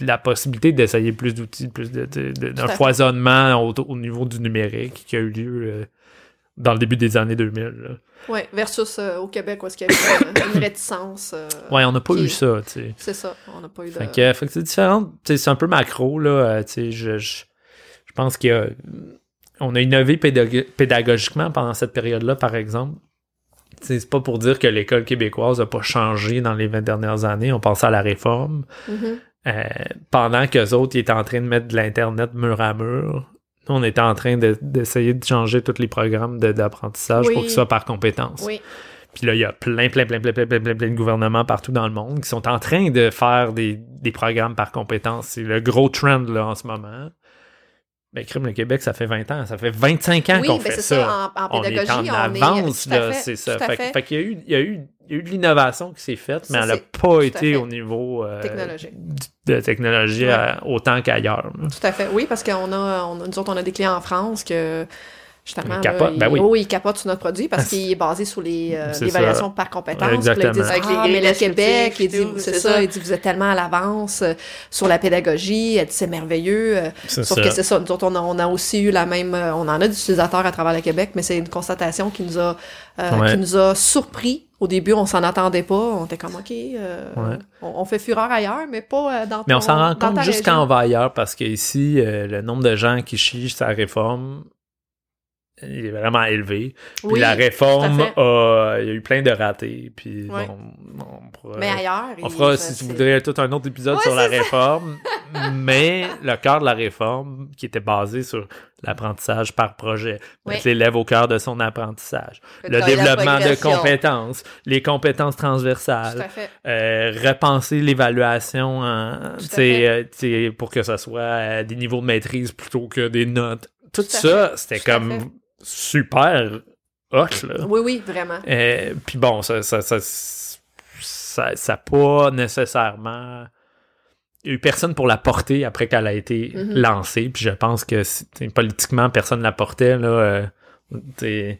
la possibilité d'essayer plus d'outils, plus de, de- de- d'un fait. foisonnement au, au niveau du numérique qui a eu lieu euh, dans le début des années 2000. là. Ouais, versus euh, au Québec, où est-ce qu'il y avait une, une réticence. euh, Ouais, on n'a pas qui- eu ça, tu sais. C'est ça, on n'a pas eu de... Fait que, fait que c'est différent. C'est un peu macro, là. tu sais, je, je, je pense qu'il y a. On a innové pédag- pédagogiquement pendant cette période-là, par exemple. C'est pas pour dire que l'école québécoise n'a pas changé dans les 20 dernières années. On pensait à la réforme. Mhm. Euh, pendant qu'eux autres, ils étaient en train de mettre de l'Internet mur à mur, nous, on était en train de- d'essayer de, changer tous les programmes d'apprentissage Oui. pour qu'ils soient par compétences. Oui, Puis là, il y a plein, plein, plein, plein, plein, plein, plein, plein de gouvernements partout dans le monde qui sont en train de faire des, des programmes par compétences. C'est le gros trend là, en ce moment. Mais crime, le Québec, ça fait 20 ans. Ça fait 25 ans oui qu'on ben fait ça. ça, en, en on est pédagogie, en on est... avance, à là, c'est ça. Fait, fait. fait qu'il y a eu, il y a eu, il y a eu de l'innovation qui s'est faite, mais Ça, elle n'a pas été au niveau euh, Technologique. de technologie Ouais. à- autant qu'ailleurs. Tout à fait. Oui, parce qu'on a, on nous autres, on a des clients en France que, justement, Ils là, capotent, ben ils, oui. oh, ils capotent sur notre produit parce qu'il est basé sur les, euh, l'évaluation par compétence. Exactement. Là, disent, les ah, mais le Québec, il dit, c'est ça, ça. il dit, vous êtes tellement à l'avance euh, sur la pédagogie. Elle dit, c'est merveilleux. euh, C'est Sauf ça. que c'est ça. Nous autres, on a, on a aussi eu la même. euh, On en a d'utilisateurs à travers le Québec, mais c'est une constatation qui nous a, euh, Ouais. qui nous a surpris. Au début, on s'en attendait pas. On était comme, OK, euh, Ouais. on, on fait fureur ailleurs, mais pas euh, dans Mais on ton- s'en rend compte juste région. quand on va ailleurs, parce qu'ici, euh, le nombre de gens qui chient sa réforme, il est vraiment élevé. Puis Oui, la réforme, a, il y a eu plein de ratés. Puis Ouais. bon, on pourra- Mais ailleurs. on fera, ça, si tu voudrais, tout un autre épisode sur la réforme. mais le cœur de la réforme, qui était basé sur l'apprentissage par projet, Oui. mettre l'élève au cœur de son apprentissage, le développement de compétences, les compétences transversales, euh, repenser l'évaluation t'sais, fait. euh, t'sais, pour que ce soit des niveaux de maîtrise plutôt que des notes. Tout, ça, c'était comme. Super hot, là. Oui, oui, vraiment. Euh, Puis bon, ça ça, ça, ça, pas nécessairement... Il y a eu personne pour la porter après qu'elle a été Mhm. lancée. Puis je pense que politiquement, personne la portait. Là, euh,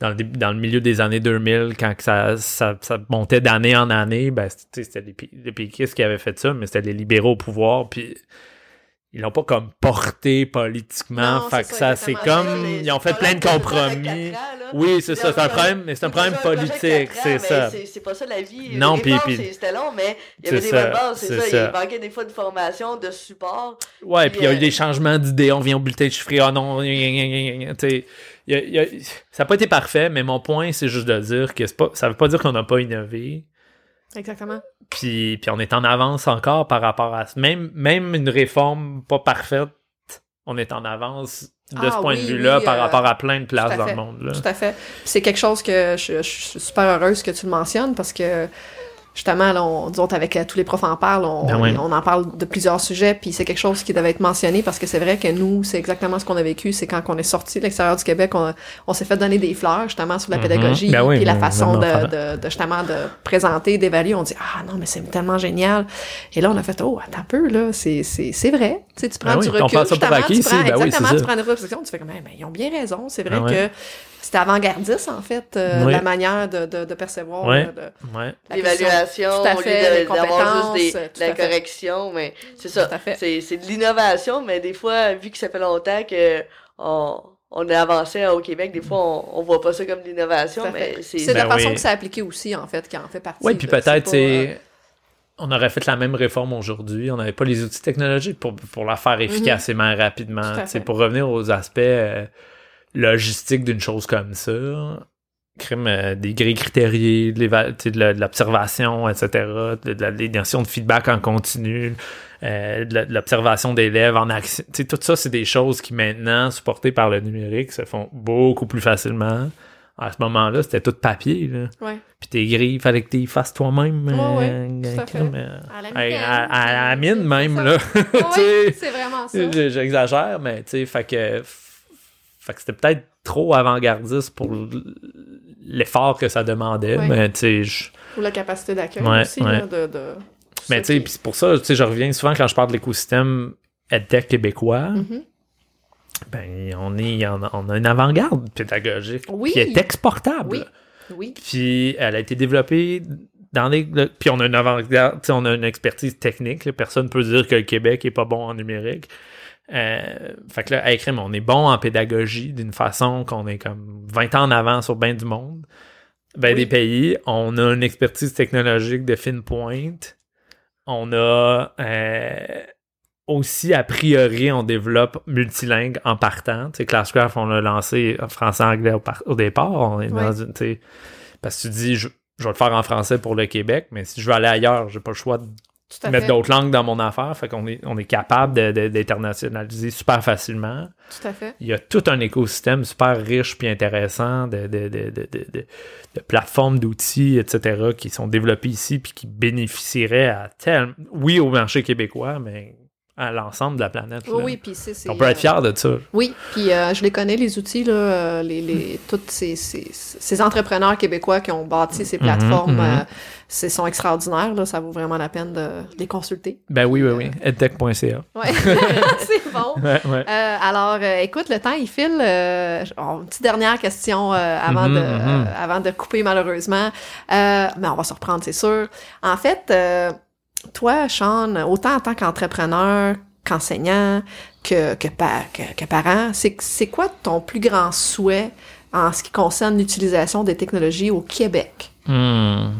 dans, le, début- dans le milieu des années 2000, quand ça, ça, ça montait d'année en année, ben, c'était les, les péquistes qui avaient fait ça, mais c'était les libéraux au pouvoir. Puis ils l'ont pas comme porté politiquement. Non, fait c'est que ça, c'est comme... Ils ont fait plein de compromis. ans. Oui, c'est ça, c'est un problème, mais c'est un problème politique, c'est ça. c'est- pas ça la vie. Non, puis- C'était long, mais il y avait des bonnes bases, c'est ça. ça. Il manquait des fois de formation, de support. Ouais, puis il y a eu euh, des changements d'idées, on vient au bulletin de chiffré, ah non, tu sais, y a- ça n'a pas été parfait, mais mon point, c'est juste de dire que pas, ça veut pas dire qu'on n'a pas innové, Exactement. puis, puis on est en avance encore par rapport à ça. Même, même une réforme pas parfaite, on est en avance de Ah ce point oui, de vue-là oui, par euh, rapport à plein de places dans le monde. Là. Tout à fait. C'est quelque chose que je, je suis super heureuse que tu le mentionnes parce que justement, là, on, autres, avec euh, tous les profs en parlent, on, Ben on en parle de plusieurs sujets, puis c'est quelque chose qui devait être mentionné parce que c'est vrai que nous, c'est exactement ce qu'on a vécu, c'est quand on est sorti de l'extérieur du Québec, on, on s'est fait donner des fleurs, justement, sur la Mhm. pédagogie, Ben oui, puis la façon de, de, de, justement, de présenter, d'évaluer. On dit, ah non, mais c'est tellement génial. Et là, on a fait, oh, attends un peu, là, c'est, c'est, c'est vrai. Tu sais, tu prends Ben du oui, on recul, ça pour acquis tu prends, exactement, tu prends une réflexion, tu fais comme, ils ont bien raison. C'est vrai Ah que c'était avant-gardiste, en fait, euh, Oui. la manière de, de, de percevoir la L'évaluation, au lieu d'avoir juste des- la correction, mais c'est ça. C'est c'est de l'innovation, mais des fois, vu que ça fait longtemps que on, on a avancé au Québec, des fois, on, on voit pas ça comme de l'innovation, mais fait. c'est... C'est Ben la façon que c'est appliqué aussi, en fait, qui en fait partie. Oui, puis peut-être, pas, c'est. euh, On aurait fait la même réforme aujourd'hui. On n'avait pas les outils technologiques pour, pour la faire efficacement, rapidement. Mhm. Tu sais, fait. Pour revenir aux aspects euh, logistiques d'une chose comme ça, crime, euh, des grilles critériées, de l'observation, etc., de, de la, de feedback en continu, euh, de l'observation d'élèves en action. Tout ça, c'est des choses qui maintenant, supportées par le numérique, se font beaucoup plus facilement. À ce moment-là, c'était tout papier. Là. Ouais. Puis tes grilles, fallait que tu les fasses toi-même. Ouais, euh, à la à, mitaine, à- à la mine même, là. C'est vraiment ça. J'exagère, mais tu sais, fait que, fait que c'était peut-être trop avant-gardiste pour l'effort que ça demandait, Ouais. mais tu sais, je- Ou la capacité d'accueil Ouais, aussi, ouais. là, de... de mais tu sais, puis pour ça, tu sais, je reviens souvent quand je parle de l'écosystème EdTech québécois, Mhm. ben, on est, on a, on a une avant-garde pédagogique Oui. qui est exportable. Oui, oui. Puis elle a été développée dans les. le- puis on a une avant-garde, on a une expertise technique. là. Personne peut dire que le Québec est pas bon en numérique. Euh, fait que là, hey, crème, on est bon en pédagogie d'une façon qu'on est comme 20 ans en avant sur bien du monde, ben Oui. des pays. On a une expertise technologique de fine pointe. On a euh, aussi, a priori, on développe multilingue en partant. Tu sais, Classcraft, on l'a lancé en français-anglais au, par- au départ. On est dans une, tu sais, parce que tu dis, je, je vais le faire en français pour le Québec, mais si je veux aller ailleurs, j'ai pas le choix de mettre d'autres langues dans mon affaire. Fait qu'on est, on est capable d'internationaliser super facilement. Tout à fait. Il y a tout un écosystème super riche puis intéressant de, de, de, de, de- de- de plateformes d'outils, etc., qui sont développés ici puis qui bénéficieraient à tel, oui, au marché québécois, mais à l'ensemble de la planète. Oui, là. oui, puis c'est... On peut être euh, fier de ça. Oui, puis euh, je les connais, les outils, là, euh, les, les, tous ces, ces, ces entrepreneurs québécois qui ont bâti ces plateformes, mhm. euh, c'est, sont extraordinaires, là, ça vaut vraiment la peine de, de les consulter. Ben oui, oui, oui. edtech.ca. Ouais, c'est bon. Ouais, ouais. Euh, alors, euh, écoute, le temps, il file. Euh, oh, une petite dernière question euh, avant, Mhm, de, mhm. euh, avant de couper, malheureusement. Euh, mais on va se reprendre, c'est sûr. En fait, euh, toi, Sean, autant en tant qu'entrepreneur, qu'enseignant, que, que, que, que parent, c'est, quoi ton plus grand souhait en ce qui concerne l'utilisation des technologies au Québec? Hmm.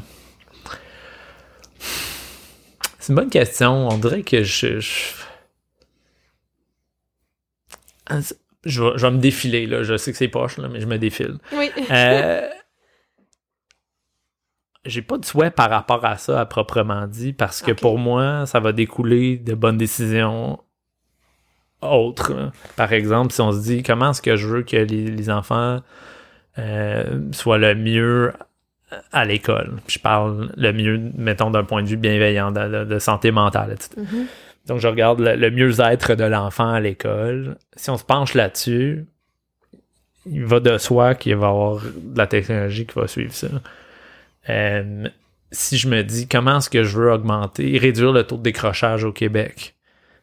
C'est une bonne question. On dirait que je. Je, vais, je vais me défiler, là. Je sais que c'est poche, là, mais je me défile. Oui. Euh, J'ai pas de souhait par rapport à ça, à proprement dit, parce que pour moi, ça va découler de bonnes décisions autres. là. Par exemple, si on se dit comment est-ce que je veux que les, les enfants euh, soient le mieux à l'école? Je parle le mieux, mettons, d'un point de vue bienveillant, de, de- de santé mentale. etc. Mhm. Donc, je regarde le, le mieux-être de l'enfant à l'école. Si on se penche là-dessus, il va de soi qu'il va y avoir de la technologie qui va suivre ça. Euh, si je me dis comment est-ce que je veux augmenter, réduire le taux de décrochage au Québec,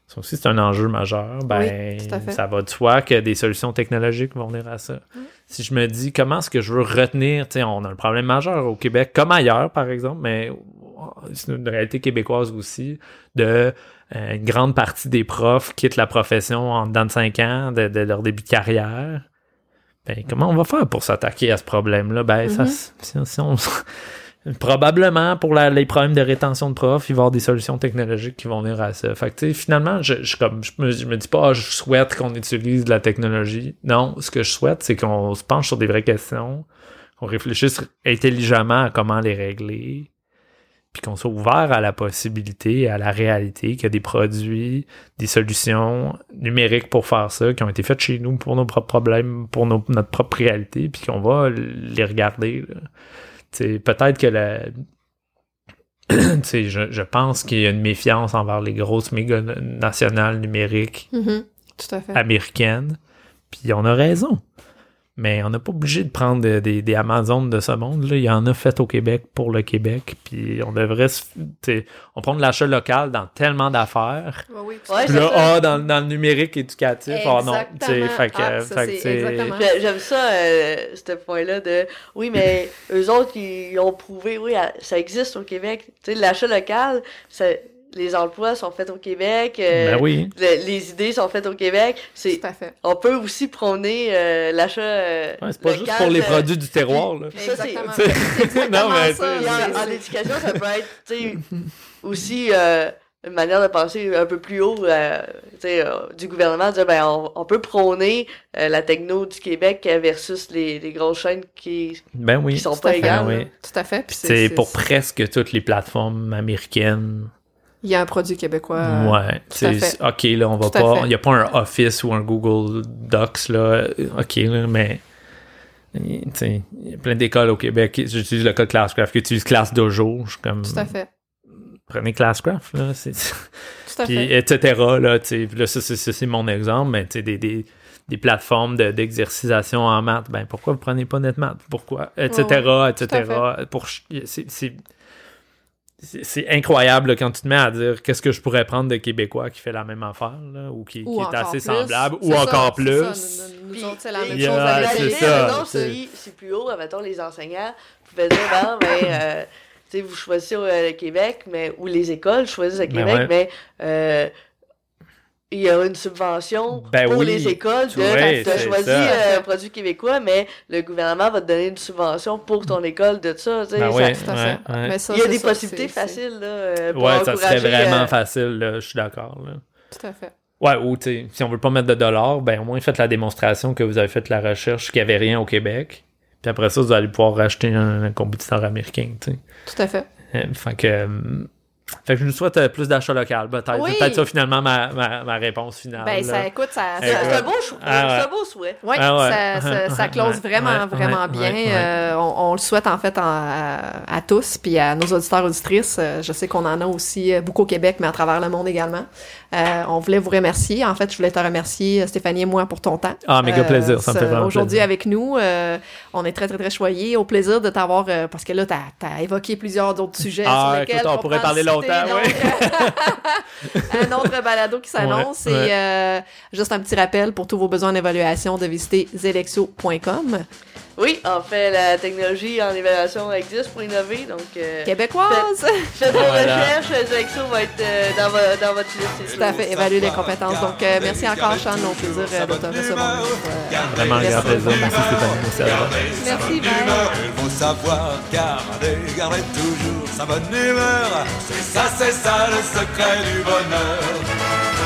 ça aussi c'est un enjeu majeur, ben ça va de soi que des solutions technologiques vont venir à ça. Si je me dis comment est-ce que je veux retenir, tu sais, on a un problème majeur au Québec, comme ailleurs par exemple, mais c'est une réalité québécoise aussi, de euh, une grande partie des profs quittent la profession en dedans de 5 ans de, de leur début de carrière. Ben, comment on va faire pour s'attaquer à ce problème-là? Ben, ça, Mhm. si, si on- probablement pour la- les problèmes de rétention de profs, il va y avoir des solutions technologiques qui vont venir à ça. Fait que, finalement, je, je, comme, je, me, je me dis pas, Ah, je souhaite qu'on utilise de la technologie. Non, ce que je souhaite, c'est qu'on se penche sur des vraies questions, qu'on réfléchisse intelligemment à comment les régler, puis qu'on soit ouvert à la possibilité, à la réalité, qu'il y a des produits, des solutions numériques pour faire ça, qui ont été faites chez nous pour nos propres problèmes, pour nos- notre propre réalité, puis qu'on va les regarder. Peut-être que la- je, je pense qu'il y a une méfiance envers les grosses méga nationales numériques Mhm. Tout à fait. américaines. Puis on a raison. Mais on n'est pas obligé de prendre des, des, des Amazones de ce monde. Là. Il y en a fait au Québec pour le Québec. Puis on devrait se. tu sais, On prend de l'achat local dans tellement d'affaires. Oui, Ouais, Puis c'est là, ah, dans, dans le numérique éducatif, ah non. tu sais, Exactement. Fait que, Ah, ça, fait que c'est c'est- J'aime ça, euh, ce point-là de oui, mais eux autres, ils ont prouvé, oui, ça existe au Québec. Tu sais, l'achat local, ça- les emplois sont faits au Québec, euh, Ben oui. le- les idées sont faites au Québec. C'est, Tout à fait. on peut aussi prôner euh, l'achat. euh, Ouais, c'est pas local, juste pour les produits du terroir. Là. ça, c'est- non, mais ça. en, en éducation, ça peut être aussi euh, une manière de penser un peu plus haut euh, euh, du gouvernement, de dire ben, on, on peut prôner euh, la techno du Québec versus les, les grosses chaînes qui, Ben oui. qui sont Tout pas à fait. égales. Ben oui. Tout à fait. Puis c'est- C'est c'est- pour presque toutes les plateformes américaines. Il y a un produit québécois. euh, ouais. tout fait. OK, là, on va Tout pas. Il n'y a pas un Office ou un Google Docs, là. OK, là, mais. Il y a plein d'écoles au Québec. J'utilise le code Classcraft, qui utilise Classe Dojo. Je suis comme. Tout à fait. Prenez Classcraft, là. C'est. Tout à puis fait. etc. Là, ça, c'est- mon exemple, mais tu sais, des, des, des plateformes de- d'exercisation en maths, ben pourquoi vous prenez pas NetMath? Pourquoi? Etc. Ouais, etc. Pour, ch- c'est- c'est- c'est incroyable là, quand tu te mets à dire qu'est-ce que je pourrais prendre de Québécois qui fait la même affaire là, ou qui, Ou qui est assez plus. semblable ou ça, encore plus. ça. Nous, nous Puis, autres, c'est la même chose c'est si c'est plus haut, mettons, les enseignants pouvaient dire, ben, ben euh, tu sais, vous choisissez euh, le Québec, mais, ou les écoles choisissent le Ben Québec, ouais. mais euh, il y a une subvention Ben pour oui. les écoles de tu c'est choisi ça. euh, un produit québécois, mais le gouvernement va te donner une subvention pour ton école de ça. tu sais, Ben ça- ouais. Tout à fait. ouais. Mais ça, il y a des ça, possibilités faciles là, euh, pour Ouais, ça serait encourager, vraiment euh, facile, là, je suis d'accord. Tout à fait. Ouais, ou tu sais, si on veut pas mettre de dollars, ben au moins faites la démonstration que vous avez fait la recherche qu'il n'y avait rien au Québec. Puis après ça, vous allez pouvoir racheter un, un compétiteur américain, tu sais. Tout à fait. Euh, Fait que, euh, fait que je nous souhaite euh, plus d'achat local. Peut-être Oui. peut-être ça finalement ma, ma, ma réponse finale. Ben, là. ça, écoute, ça, C'est ça- c'est un beau. Ah ouais. C'est un beau souhait. Oui, Ah ouais. ça, ça, ça close vraiment, ouais, vraiment ouais, bien. Euh, on, on le souhaite en fait en- à, à tous, puis à nos auditeurs auditrices. Euh, je sais qu'on en a aussi beaucoup au Québec, mais à travers le monde également. Euh, on voulait vous remercier. En fait, je voulais te remercier, euh, Stéphanie et moi, pour ton temps. Ah, méga Euh, plaisir, ça me fait vraiment Aujourd'hui avec nous, euh, on est très, très, très choyés. Au plaisir de t'avoir, parce que là, t'as as évoqué plusieurs autres sujets Ah, sur lesquels écoute, on pourrait parler longtemps, un autre balado qui s'annonce. Ouais, ouais. Et juste un petit rappel pour tous vos besoins d'évaluation de visiter zelexio.com. Oui, en fait, la technologie en évaluation existe pour innover, donc euh, Québécoise! faites vos Voilà. recherches, Zexo va être euh, dans, vo- dans votre liste. c'est Tout à fait, évaluer les compétences. Donc, euh, merci encore, Sean. Au plaisir euh, de te recevoir. Euh, Vraiment un grand Merci. plaisir. Merci Stéphanie. Merci. Il faut savoir garder, garder toujours sa bonne humeur. C'est ça, c'est ça le secret du bonheur.